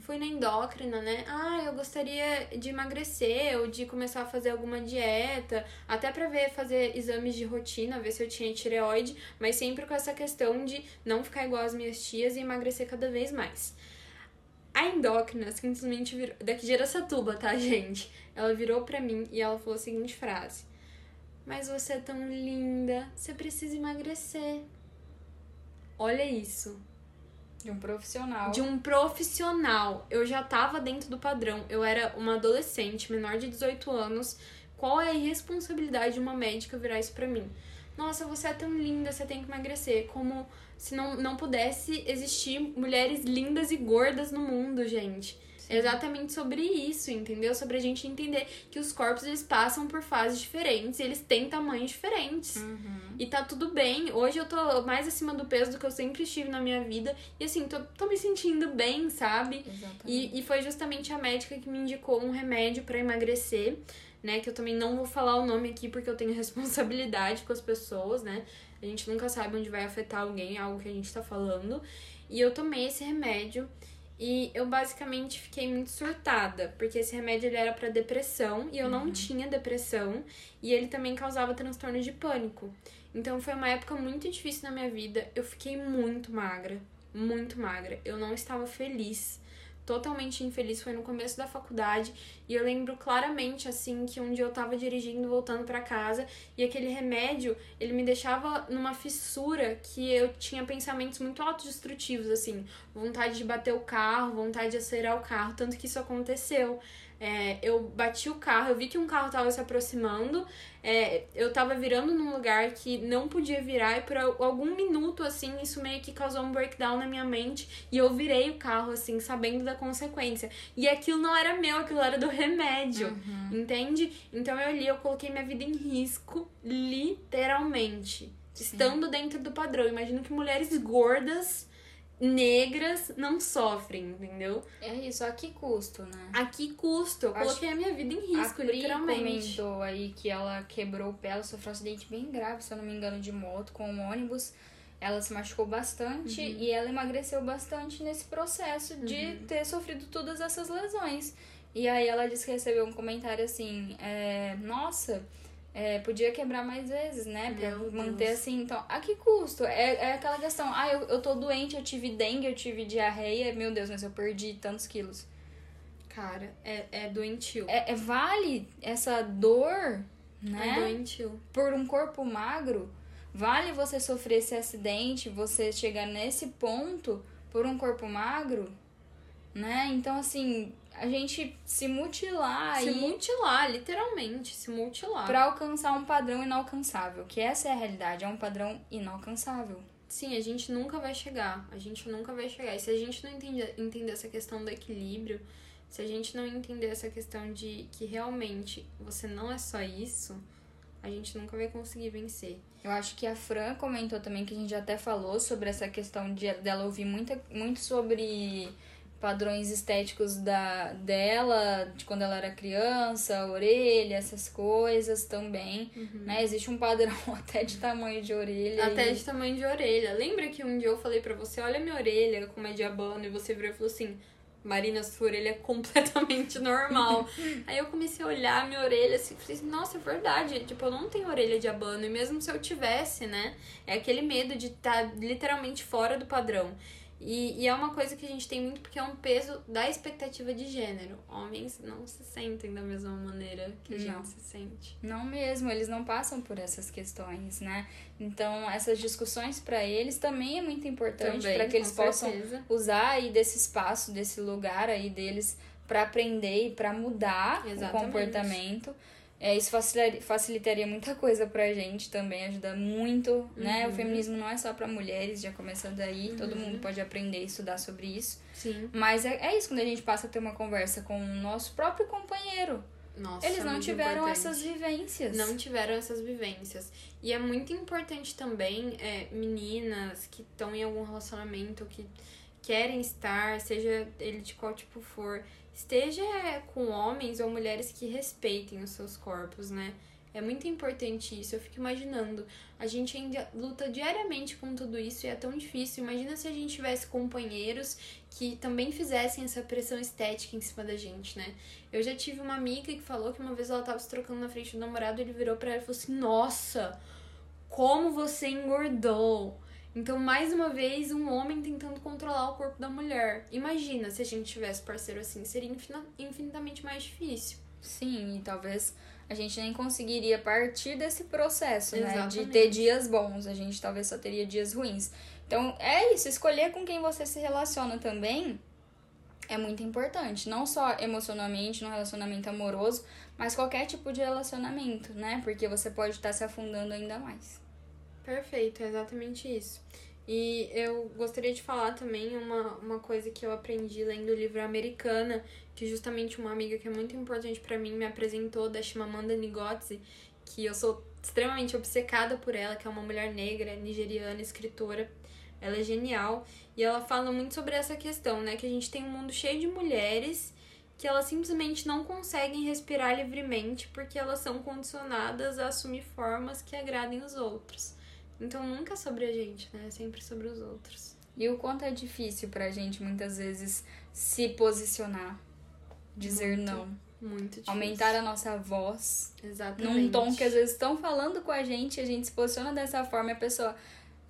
Fui na endócrina, né? Ah, eu gostaria de emagrecer ou de começar a fazer alguma dieta, até pra ver, fazer exames de rotina, ver se eu tinha tireoide, mas sempre com essa questão de não ficar igual as minhas tias e emagrecer cada vez mais. A endócrina simplesmente virou. Daqui de Aracatuba, tá, gente? Ela virou pra mim e ela falou a seguinte frase: Mas você é tão linda, você precisa emagrecer. Olha isso. De um profissional. De um profissional. Eu já tava dentro do padrão. Eu era uma adolescente, menor de 18 anos. Qual é a irresponsabilidade de uma médica virar isso pra mim? Nossa, você é tão linda, você tem que emagrecer. Como se não, não pudesse existir mulheres lindas e gordas no mundo, gente. É exatamente sobre isso, entendeu? Sobre a gente entender que os corpos eles passam por fases diferentes e eles têm tamanhos diferentes. Uhum. E tá tudo bem. Hoje eu tô mais acima do peso do que eu sempre estive na minha vida. E assim, tô, tô me sentindo bem, sabe? E, e foi justamente a médica que me indicou um remédio pra emagrecer, né? Que eu também não vou falar o nome aqui porque eu tenho responsabilidade com as pessoas, né? A gente nunca sabe onde vai afetar alguém, algo que a gente tá falando. E eu tomei esse remédio e eu basicamente fiquei muito surtada, porque esse remédio ele era pra depressão e eu não tinha depressão, e ele também causava transtorno de pânico. Então foi uma época muito difícil na minha vida. Eu fiquei muito magra, muito magra. Eu não estava feliz. Totalmente infeliz, foi no começo da faculdade e eu lembro claramente assim que um dia eu tava dirigindo voltando pra casa e aquele remédio, ele me deixava numa fissura que eu tinha pensamentos muito autodestrutivos assim, vontade de bater o carro, vontade de acelerar o carro, tanto que isso aconteceu. É, eu bati o carro, eu vi que um carro tava se aproximando, é, eu tava virando num lugar que não podia virar, e por al- algum minuto, assim, isso meio que causou um breakdown na minha mente, e eu virei o carro, assim, sabendo da consequência. E aquilo não era meu, aquilo era do remédio, entende? Então eu li, eu coloquei minha vida em risco, literalmente. Estando dentro do padrão. Imagino que mulheres gordas negras não sofrem, entendeu? É isso, a que custo, né? A que custo? Eu Acho- coloquei a minha vida em risco, a Pri literalmente. comentou aí que ela quebrou o pé, ela sofreu um acidente bem grave, se eu não me engano, de moto com um ônibus. Ela se machucou bastante Uhum. e ela emagreceu bastante nesse processo de ter sofrido todas essas lesões. E aí ela disse que recebeu um comentário assim, é, nossa, é, podia quebrar mais vezes, né? Pra Meu manter Deus. assim. Então, a que custo? É, é aquela questão, ah, eu, eu tô doente, eu tive dengue, eu tive diarreia, meu Deus, mas eu perdi tantos quilos. Cara, é, é doentio. É, é- vale essa dor, né? É doentio. Por um corpo magro? Vale você sofrer esse acidente, você chegar nesse ponto por um corpo magro? Né? Então, assim, a gente se mutilar Se aí mutilar, literalmente, se mutilar. pra alcançar um padrão inalcançável. Que essa é a realidade, é um padrão inalcançável. Sim, a gente nunca vai chegar. A gente nunca vai chegar. E se a gente não entender, entender essa questão do equilíbrio, se a gente não entender essa questão de que realmente você não é só isso, a gente nunca vai conseguir vencer. Eu acho que a Fran comentou também que a gente até falou sobre essa questão de, dela ouvir muita, muito sobre padrões estéticos da, dela, de quando ela era criança, orelha, essas coisas também. Né? Existe um padrão até de tamanho de orelha. Até e- de tamanho de orelha. Lembra que um dia eu falei pra você, olha minha orelha, como é de abano, e você virou e falou assim, Marina, sua orelha é completamente normal. Aí eu comecei a olhar minha orelha assim, falei assim, nossa, é verdade, tipo, eu não tenho orelha de abano, e mesmo se eu tivesse, né, é aquele medo de estar literalmente fora do padrão. E, e é uma coisa que a gente tem muito porque é um peso da expectativa de gênero. Homens não se sentem da mesma maneira que a Não. gente se sente. Não mesmo, eles não passam por essas questões, né? Então, essas discussões para eles também é muito importante para que eles possam certeza. usar aí desse espaço, desse lugar aí deles para aprender e para mudar Exatamente. o comportamento. É, isso facilitaria, muita coisa pra gente também, ajuda muito, né? Uhum. O feminismo não é só pra mulheres, já começa daí, todo mundo pode aprender e estudar sobre isso. Sim. Mas é, é isso, quando a gente passa a ter uma conversa com o nosso próprio companheiro. Nossa, Eles é não muito tiveram importante. essas vivências. não tiveram essas vivências. E é muito importante também é, meninas que estão em algum relacionamento, que querem estar, seja ele de qual tipo for, esteja com homens ou mulheres que respeitem os seus corpos, né? É muito importante isso. Eu fico imaginando, a gente ainda luta diariamente com tudo isso e é tão difícil. Imagina se a gente tivesse companheiros que também fizessem essa pressão estética em cima da gente, né? Eu já tive uma amiga que falou que uma vez ela tava se trocando na frente do namorado, ele virou pra ela e falou assim: Nossa, como você engordou! Então, mais uma vez, um homem tentando controlar o corpo da mulher. Imagina se a gente tivesse parceiro assim, seria infinitamente mais difícil. Sim, e talvez a gente nem conseguiria partir desse processo, né? De Exatamente. ter dias bons, a gente talvez só teria dias ruins. Então, é isso, escolher com quem você se relaciona também é muito importante. Não só emocionalmente, no relacionamento amoroso, mas qualquer tipo de relacionamento, né? Porque você pode estar se afundando ainda mais. Perfeito, é exatamente isso. E eu gostaria de falar também uma, uma coisa que eu aprendi lendo o livro Americana, que justamente uma amiga que é muito importante pra mim me apresentou, da Chimamanda Ngozi, que eu sou extremamente obcecada por ela, que é uma mulher negra, nigeriana, escritora. Ela é genial e ela fala muito sobre essa questão, né, que a gente tem um mundo cheio de mulheres que elas simplesmente não conseguem respirar livremente porque elas são condicionadas a assumir formas que agradem os outros. Então nunca é sobre a gente, né? É sempre sobre os outros. E o quanto é difícil pra gente muitas vezes se posicionar, dizer Muito. não, Muito difícil. aumentar a nossa voz, Exatamente. num tom que às vezes estão falando com a gente, a gente se posiciona dessa forma e a pessoa,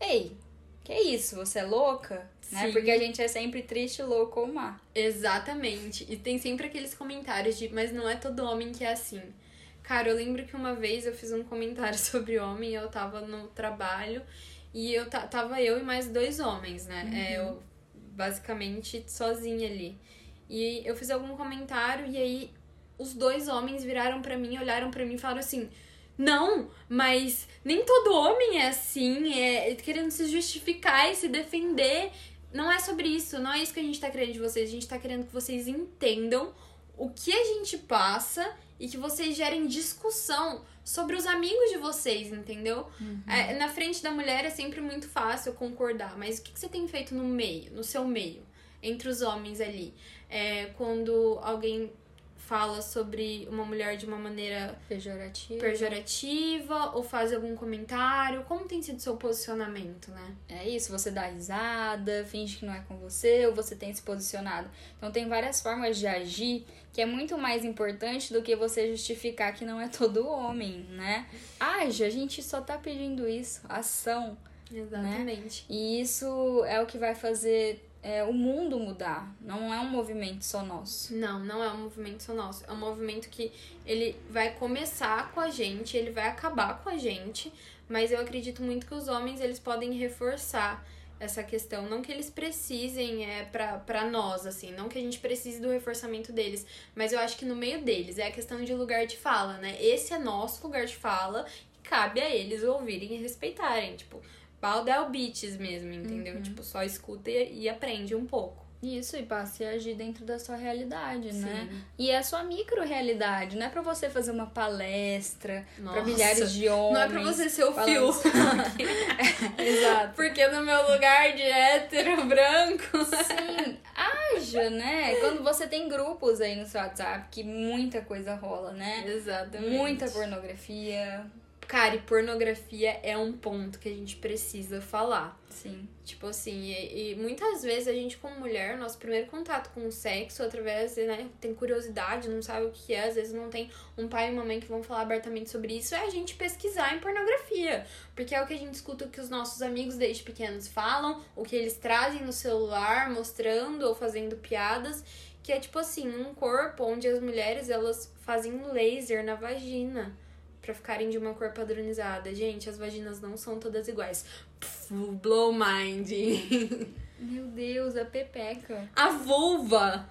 ei, que isso, você é louca? Né? Porque a gente é sempre triste, louco ou má. Exatamente. E tem sempre aqueles comentários de, mas não é todo homem que é assim. Cara, eu lembro que uma vez eu fiz um comentário sobre homem, eu tava no trabalho e eu ta- tava eu e mais dois homens, né? É, eu basicamente sozinha ali. E eu fiz algum comentário e aí os dois homens viraram pra mim, olharam pra mim e falaram assim: "Não, mas nem todo homem é assim, é querendo se justificar e se defender. Não é sobre isso, não é isso que a gente tá querendo de vocês. A gente tá querendo que vocês entendam o que a gente passa e que vocês gerem discussão sobre os amigos de vocês, entendeu? É, na frente da mulher é sempre muito fácil concordar, mas o que, que você tem feito no meio, no seu meio, entre os homens ali? É, quando alguém fala sobre uma mulher de uma maneira Pejorativo. pejorativa ou faz algum comentário, como tem sido seu posicionamento, né? É isso, você dá risada, finge que não é com você, ou você tem se posicionado. Então tem várias formas de agir que é muito mais importante do que você justificar que não é todo homem, né? Age, a gente só tá pedindo isso, ação. Exatamente. E isso é o que vai fazer é, o mundo mudar. Não é um movimento só nosso. Não, não é um movimento só nosso. É um movimento que ele vai começar com a gente, ele vai acabar com a gente, mas eu acredito muito que os homens eles podem reforçar essa questão. Não que eles precisem é pra nós, assim, não que a gente precise do reforçamento deles, mas eu acho que no meio deles é a questão de lugar de fala, né? Esse é nosso lugar de fala e cabe a eles ouvirem e respeitarem. Tipo, Baldel Beats mesmo, entendeu? Tipo, só escuta e, e aprende um pouco. Isso, e passe a agir dentro da sua realidade, né? Sim. E é a sua micro-realidade, não é pra você fazer uma palestra pra Nossa, milhares de homens. Não é pra você ser o fio. Exato. Porque no meu lugar de hétero branco. Sim, haja, né? Quando você tem grupos aí no seu WhatsApp que muita coisa rola, né? Exatamente. Muita pornografia. Cara, e pornografia é um ponto que a gente precisa falar. Sim. Tipo assim, e, e muitas vezes a gente, como mulher, nosso primeiro contato com o sexo, através, né, tem curiosidade, não sabe o que é, às vezes não tem um pai e uma mãe que vão falar abertamente sobre isso, é a gente pesquisar em pornografia. Porque é o que a gente escuta o que os nossos amigos desde pequenos falam, o que eles trazem no celular, mostrando ou fazendo piadas, que é tipo assim, um corpo onde as mulheres, elas fazem laser na vagina. Pra ficarem de uma cor padronizada. Gente, as vaginas não são todas iguais. Pff, blow mind. Meu Deus, a pepeca. A vulva,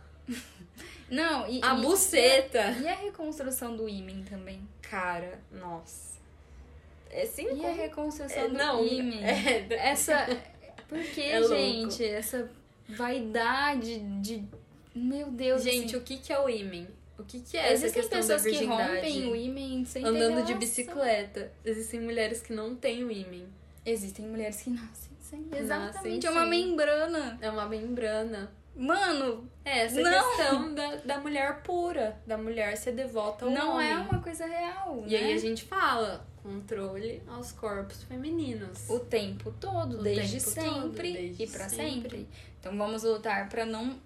Não, e. a e- buceta. E a reconstrução do ímen também. Cara, nossa. É sim E a reconstrução É, do não, ímen. é- Essa. Por que, É gente? Essa vaidade de. Meu Deus, Gente, assim, o que que é o ímen? O que que é essa existem questão pessoas da que virgindade? rompem o ímen sem Andando de bicicleta. Existem mulheres que não têm o ímen. Existem mulheres que nascem sem. Nascem Exatamente, é uma sem. membrana. É uma membrana. Mano, É essa Não. questão da, da mulher pura, da mulher ser devota ao não homem. é uma coisa real. E né? aí a gente fala controle aos corpos femininos. O tempo todo, O desde tempo sempre todo, desde e pra sempre. sempre. Então vamos lutar pra não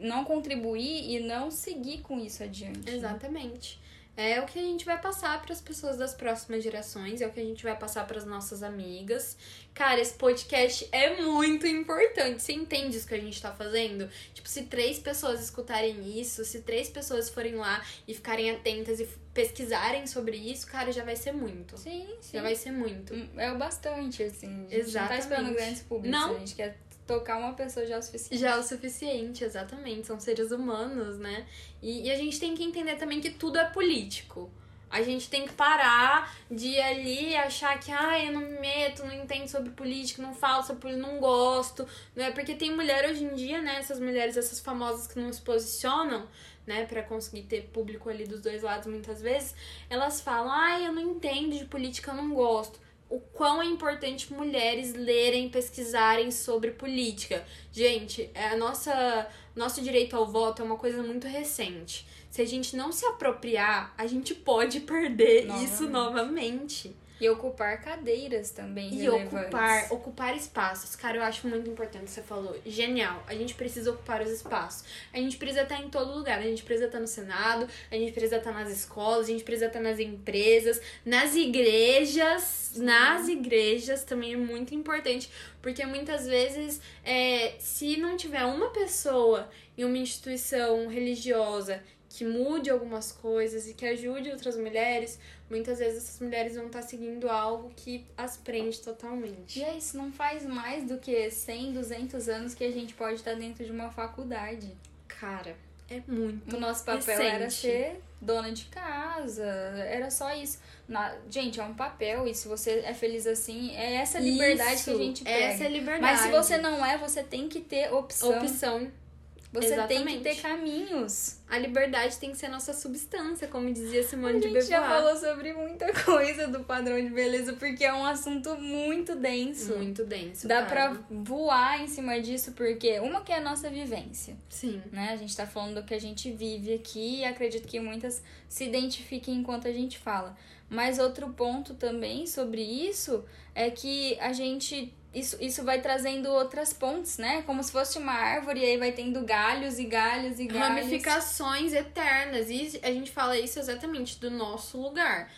não contribuir e não seguir com isso adiante. né? Exatamente. É o que a gente vai passar para as pessoas das próximas gerações, é o que a gente vai passar para as nossas amigas. Cara, esse podcast é muito importante. Você entende isso que a gente tá fazendo? Tipo, se três pessoas escutarem isso, se três pessoas forem lá e ficarem atentas e pesquisarem sobre isso, cara, já vai ser muito. Sim, sim. Já vai ser muito. É o bastante, assim. A gente não tá Exatamente. esperando grandes públicos. Não. A gente quer tocar uma pessoa já o suficiente. Já é o suficiente, exatamente. São seres humanos, né? E, e a gente tem que entender também que tudo é político. A gente tem que parar de ir ali achar que, ah, eu não me meto, não entendo sobre política, não falo sobre política, não gosto. Né? Porque tem mulher hoje em dia, né? Essas mulheres, essas famosas que não se posicionam, né? Pra conseguir ter público ali dos dois lados muitas vezes, elas falam, ah, eu não entendo de política, eu não gosto o quão é importante mulheres lerem, pesquisarem sobre política. Gente, é a nossa nosso direito ao voto é uma coisa muito recente. Se a gente não se apropriar, a gente pode perder isso novamente. E ocupar cadeiras também E relevantes. ocupar, ocupar espaços. Cara, eu acho muito importante o que você falou. Genial. A gente precisa ocupar os espaços. A gente precisa estar em todo lugar. A gente precisa estar no Senado, a gente precisa estar nas escolas, a gente precisa estar nas empresas, nas igrejas. Nas igrejas também é muito importante. Porque muitas vezes, é, se não tiver uma pessoa em uma instituição religiosa que mude algumas coisas e que ajude outras mulheres, muitas vezes essas mulheres vão estar seguindo algo que as prende totalmente. E é isso, não faz mais do que 100, 200 anos que a gente pode estar dentro de uma faculdade. Cara, é muito. O nosso papel era recente. ser dona de casa, era só isso. Na- gente, é um papel e se você é feliz assim, é essa liberdade que a Isso, gente pega. Essa é a liberdade. Mas se você não é, você tem que ter opção. Opção. Você tem que Exatamente. ter caminhos. A liberdade tem que ser a nossa substância, como dizia A Simone de gente já Beauvoir. falou sobre muita coisa do padrão de beleza, porque é um assunto muito denso. Muito denso. Dá cara. pra voar em cima disso, porque uma que é a nossa vivência, Sim. né? A gente tá falando do que a gente vive aqui e acredito que muitas se identifiquem enquanto a gente fala. Mas outro ponto também sobre isso é que a gente. Isso, isso vai trazendo outras pontes, né? Como se fosse uma árvore, e aí vai tendo galhos e galhos e galhos. Ramificações eternas. E a gente fala isso exatamente do nosso lugar.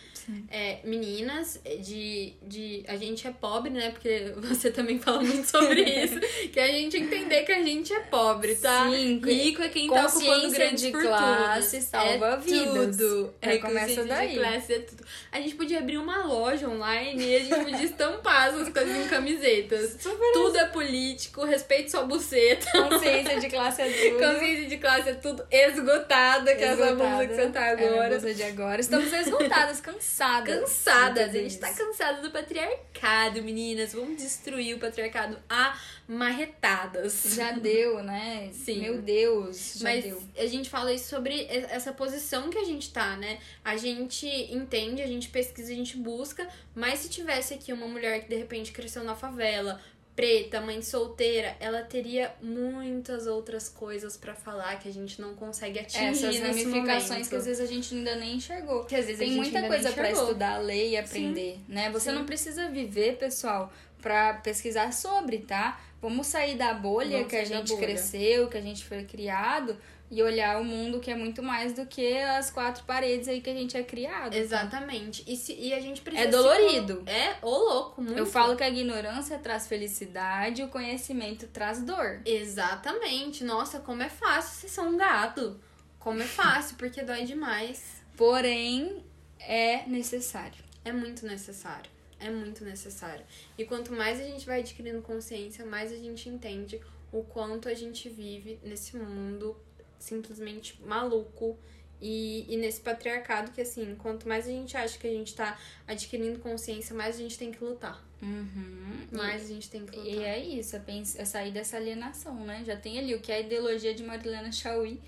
É, meninas, de, de. A gente é pobre, né? Porque você também fala muito sobre isso. que a gente entender que a gente é pobre, tá? Sim, Rico é quem tá ocupando consciência grandes de fortunas. classe salva é vidas. Tudo. É, começa daí. de classe é tudo. A gente podia abrir uma loja online e a gente podia estampar essas coisas em camisetas. Tudo é político, respeite sua buceta. Consciência de classe é tudo. Consciência de classe é tudo esgotada, que é essa blusa que você tá É a agora. blusa de agora. Estamos esgotadas, cansadas. Cansadas, a de gente tá cansada do patriarcado, meninas. Vamos destruir o patriarcado a marretadas. Já deu, né? Sim. Meu Deus, já Mas deu. a gente fala isso sobre essa posição que a gente tá, né? A gente entende, a gente pesquisa, a gente busca, mas se tivesse aqui uma mulher que de repente cresceu na favela, preta, mãe solteira, ela teria muitas outras coisas pra falar que a gente não consegue atingir Essas ramificações momento. que às vezes a gente ainda nem enxergou. Que às vezes a Tem gente muita coisa enxergou. estudar, ler e aprender, né? Você Sim. não precisa viver, pessoal, pra pesquisar sobre, tá? Vamos sair da bolha Vamos que a gente bolha. cresceu, que a gente foi criado e olhar o mundo que é muito mais do que as quatro paredes aí que a gente é criado. Exatamente. E, se, e a gente precisa. É dolorido. colo- É, ô louco, muito. Eu falo que a ignorância traz felicidade, o conhecimento traz dor. Exatamente. Nossa, como é fácil você ser um gado. Como é fácil, porque dói demais. Porém, é necessário. É muito necessário. É muito necessário. E quanto mais a gente vai adquirindo consciência, mais a gente entende o quanto a gente vive nesse mundo simplesmente maluco. E, e nesse patriarcado que, assim, quanto mais a gente acha que a gente tá adquirindo consciência, mais a gente tem que lutar. Uhum. Mais a gente tem que lutar. E é isso, é, pens- é sair dessa alienação, né? Já tem ali o que é a ideologia de Marilena Chauí.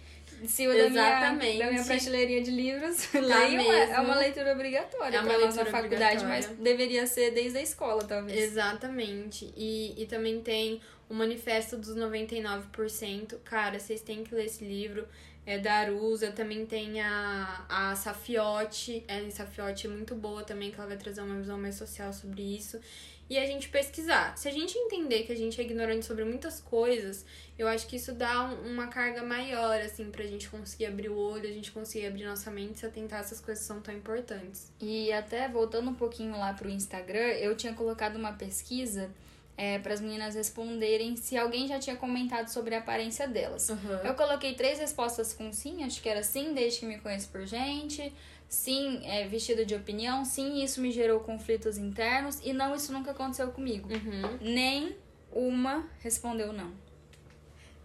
Em cima da minha, Exatamente. da minha prateleria de livros. Tá Leiam, é- é uma leitura obrigatória É uma nós na leitura faculdade, mas deveria ser desde a escola, talvez. Exatamente. E, e também tem o Manifesto dos 99%. Cara, vocês têm que ler esse livro. É da Arusa. Também tem a, a Safiote. Ellen Safiote é muito boa também, que ela vai trazer uma visão mais social sobre isso. E a gente pesquisar. Se a gente entender que a gente é ignorante sobre muitas coisas, eu acho que isso dá um- uma carga maior, assim, pra gente conseguir abrir o olho, a gente conseguir abrir nossa mente e se atentar a essas coisas que são tão importantes. E até voltando um pouquinho lá pro Instagram, eu tinha colocado uma pesquisa é, para as meninas responderem se alguém já tinha comentado sobre a aparência delas. Eu coloquei três respostas com sim, acho que era sim, desde que me conheço por gente. Sim, é, vestido de opinião. Sim, isso me gerou conflitos internos. E não, isso nunca aconteceu comigo. Uhum. Nem uma respondeu não.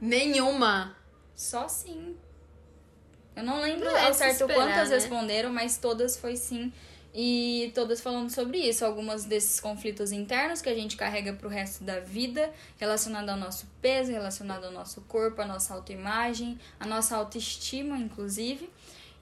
Nenhuma. Só sim. Eu não lembro Não é certo esperar, quantas né? responderam, mas todas foi sim. E todas falando sobre isso. Algumas desses conflitos internos que a gente carrega pro resto da vida, relacionado ao nosso peso, relacionado ao nosso corpo, à nossa autoimagem, à nossa autoestima, inclusive.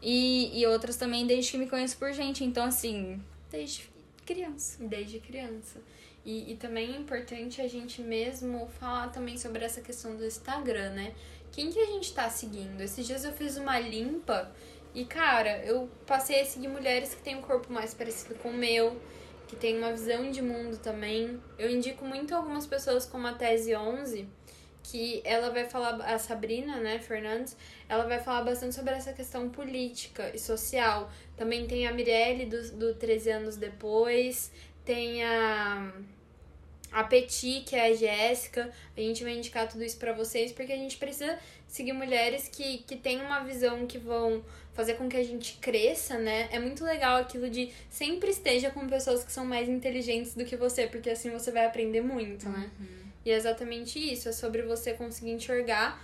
E, e outras também desde que me conheço por gente. Então, assim, desde criança. Desde criança. E, e também é importante a gente mesmo falar também sobre essa questão do Instagram, né? Quem que a gente tá seguindo? Esses dias eu fiz uma limpa e, cara, eu passei a seguir mulheres que têm um corpo mais parecido com o meu, que tem uma visão de mundo também. Eu indico muito algumas pessoas como a Tese 11, que ela vai falar, a Sabrina, né, Fernandes, ela vai falar bastante sobre essa questão política e social. Também tem a Mirelle do, do 13 anos depois, tem a a Petit, que é a Jéssica. A gente vai indicar tudo isso pra vocês porque a gente precisa seguir mulheres que, que têm uma visão que vão fazer com que a gente cresça, né? É muito legal aquilo de sempre esteja com pessoas que são mais inteligentes do que você, porque assim você vai aprender muito, né? E é exatamente isso, é sobre você conseguir enxergar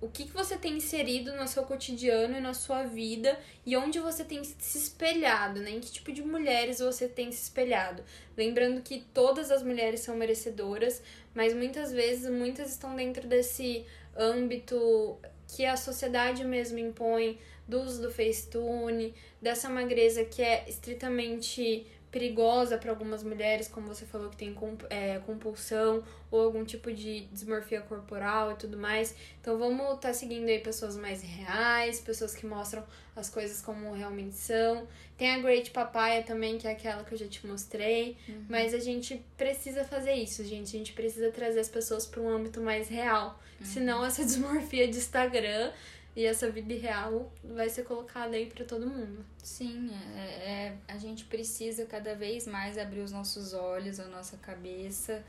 o que, que você tem inserido no seu cotidiano e na sua vida e onde você tem se espelhado, né? Em que tipo de mulheres você tem se espelhado. Lembrando que todas as mulheres são merecedoras, mas muitas vezes muitas estão dentro desse âmbito que a sociedade mesmo impõe, do uso do Facetune, dessa magreza que é estritamente perigosa para algumas mulheres, como você falou que tem é, compulsão ou algum tipo de dismorfia corporal e tudo mais. Então vamos estar seguindo aí pessoas mais reais, pessoas que mostram as coisas como realmente são. Tem a Great Papaya também, que é aquela que eu já te mostrei. Mas a gente precisa fazer isso, gente. A gente precisa trazer as pessoas para um âmbito mais real. Senão essa dismorfia de Instagram e essa vida real vai ser colocada aí para todo mundo. Sim, é, é- a gente precisa cada vez mais abrir os nossos olhos, a nossa cabeça,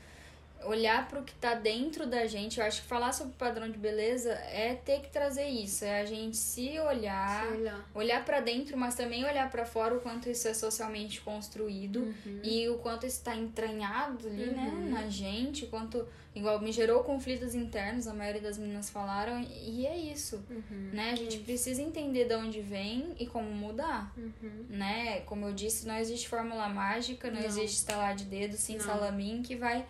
olhar para o que tá dentro da gente. Eu acho que falar sobre padrão de beleza é ter que trazer isso, é a gente se olhar, Se olhar. olhar para dentro, mas também olhar para fora o quanto isso é socialmente construído e o quanto isso está entranhado ali, né, na gente, o quanto igual me gerou conflitos internos, a maioria das meninas falaram, e é isso, né? A gente precisa entender de onde vem e como mudar, né? Como eu disse, não existe fórmula mágica, não, Não. existe estalar de dedo, sim, salamin que vai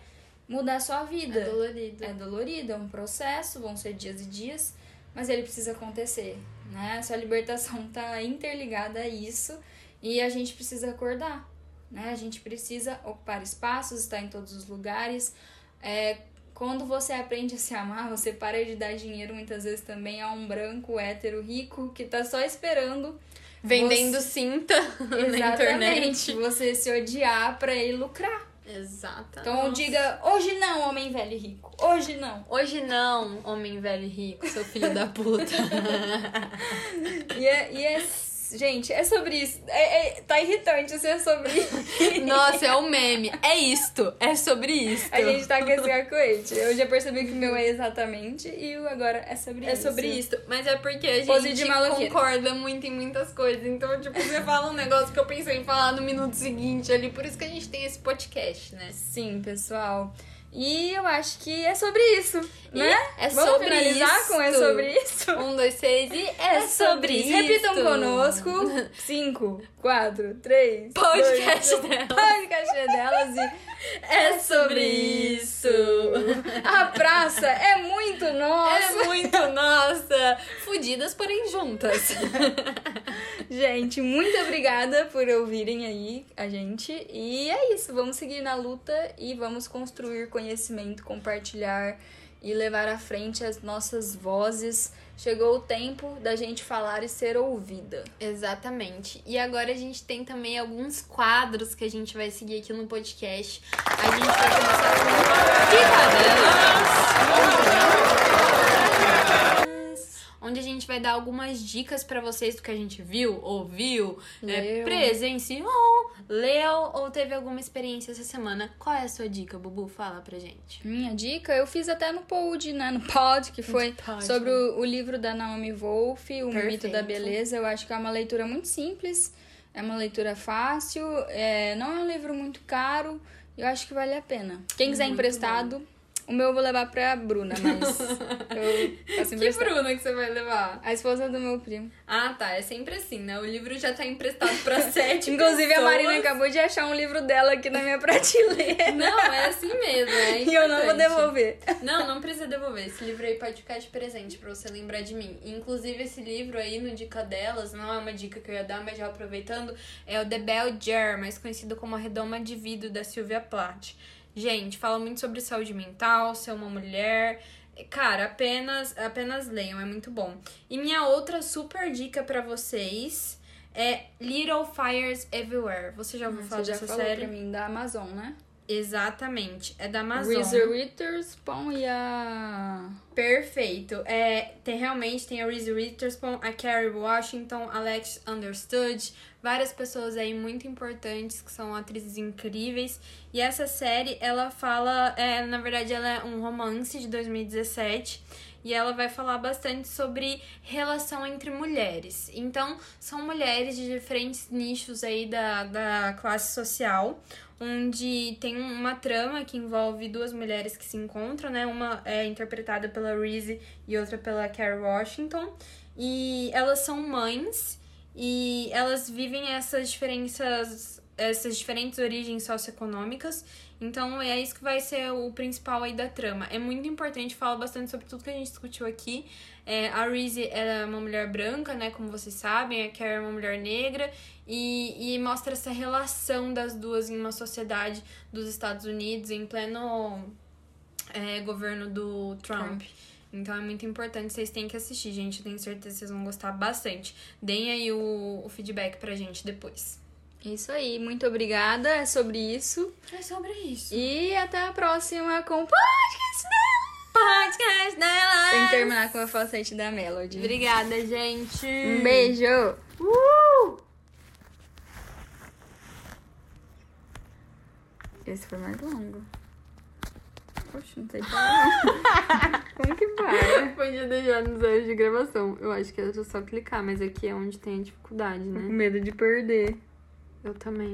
mudar a sua vida. É dolorido. É dolorido, é um processo, vão ser dias e dias, mas ele precisa acontecer, né? A sua libertação tá interligada a isso e a gente precisa acordar, né? A gente precisa ocupar espaços, estar em todos os lugares. É, quando você aprende a se amar, você para de dar dinheiro muitas vezes também a um branco hétero rico que tá só esperando Vendendo cinta na internet. você se odiar pra ele lucrar. Exato. Então diga, hoje não, homem velho e rico. Hoje não. Hoje não, homem velho e rico, seu filho da puta. E é, e é- gente, é sobre isso. É, é- tá irritante ser sobre isso. Nossa, é o meme. É isto. É sobre isto. A gente tá com esse arco-íris. Eu já percebi que o meu é exatamente e o agora é sobre É isso. sobre isso. Mas é porque a gente concorda muito em muitas coisas. Então, tipo, você fala um negócio que eu pensei em falar no minuto seguinte ali. Por isso que a gente tem esse podcast, né? Sim, pessoal. E eu acho que é sobre isso, né? é Vamos sobre finalizar isso. com é sobre isso? Um, dois, três e é sobre isso. Repitam conosco. Cinco, quatro, três. Podcast dois, delas. Podcast delas e É sobre isso. a praça é muito nossa. É muito nossa. Fudidas, porém juntas. Gente, muito obrigada por ouvirem aí a gente. E é isso, vamos seguir na luta e vamos construir conhecimento, compartilhar e levar à frente as nossas vozes. Chegou o tempo da gente falar e ser ouvida. Exatamente. E agora a gente tem também alguns quadros que a gente vai seguir aqui no podcast. A gente vai começar com Picadelas. Onde a gente vai dar algumas dicas pra vocês do que a gente viu, ouviu, é, presenciou, leu ou teve alguma experiência essa semana. Qual é a sua dica, Bubu? Fala pra gente. Minha dica, eu fiz até no pod, né? No pod, que foi pod, sobre o, o livro da Naomi Wolf, O Mito Perfeito. da Beleza. Eu acho que é uma leitura muito simples, é uma leitura fácil, é, não é um livro muito caro, eu acho que vale a pena. Quem quiser Muito emprestado, o meu eu vou levar pra Bruna, mas eu Que. Bruna que você vai levar? A esposa do meu primo. Ah, tá. É sempre assim, né? O livro já tá emprestado pra sete Inclusive, a pessoas. Marina acabou de achar um livro dela aqui na minha prateleira. Não, é assim mesmo. É E eu não vou devolver. Não, não precisa devolver. Esse livro aí pode ficar de presente pra você lembrar de mim. Inclusive, esse livro aí, no Dica Delas, não é uma dica que eu ia dar, mas já aproveitando, é o The Bell Jar, mais conhecido como A Redoma de Vidro, da Sylvia Plath. Gente, fala muito sobre saúde mental, ser uma mulher. Cara, apenas, apenas leiam, é muito bom. E minha outra super dica pra vocês é Little Fires Everywhere. Você já ouviu falar Você já dessa falou série? pra mim da Amazon, né? Exatamente. É da Amazon. Reese Witherspoon e a... Perfeito. É, tem realmente tem a Reese Witherspoon, a Carrie Washington, Alex Understood, várias pessoas aí muito importantes que são atrizes incríveis. E essa série, ela fala, é, na verdade, ela é um romance de 2017 e ela vai falar bastante sobre relação entre mulheres. Então, são mulheres de diferentes nichos aí da, da classe social, onde tem uma trama que envolve duas mulheres que se encontram, né? Uma é interpretada pela Reese e outra pela Carrie Washington. E elas são mães e elas vivem essas diferenças essas diferentes origens socioeconômicas. Então é isso que vai ser o principal aí da trama. É muito importante, fala bastante sobre tudo que a gente discutiu aqui. É, a Reese é uma mulher branca, né? Como vocês sabem, a Carrie é uma mulher negra. E, e mostra essa relação das duas em uma sociedade dos Estados Unidos, em pleno é, governo do Trump. Trump. Então é muito importante, vocês têm que assistir, gente. Eu tenho certeza que vocês vão gostar bastante. Deem aí o, o feedback pra gente depois. Isso aí, muito obrigada. É sobre isso. É sobre isso. E até a próxima com o podcast dela. Podcast dela! Tem que terminar com a falsete da Melody. Obrigada, gente. Um beijo. Uh! Esse foi mais longo. Poxa, não sei parar. Como que para? Podia deixar nos anos de gravação. Eu acho que era só clicar, mas aqui é onde tem a dificuldade, Tô com né? medo de perder. Eu também.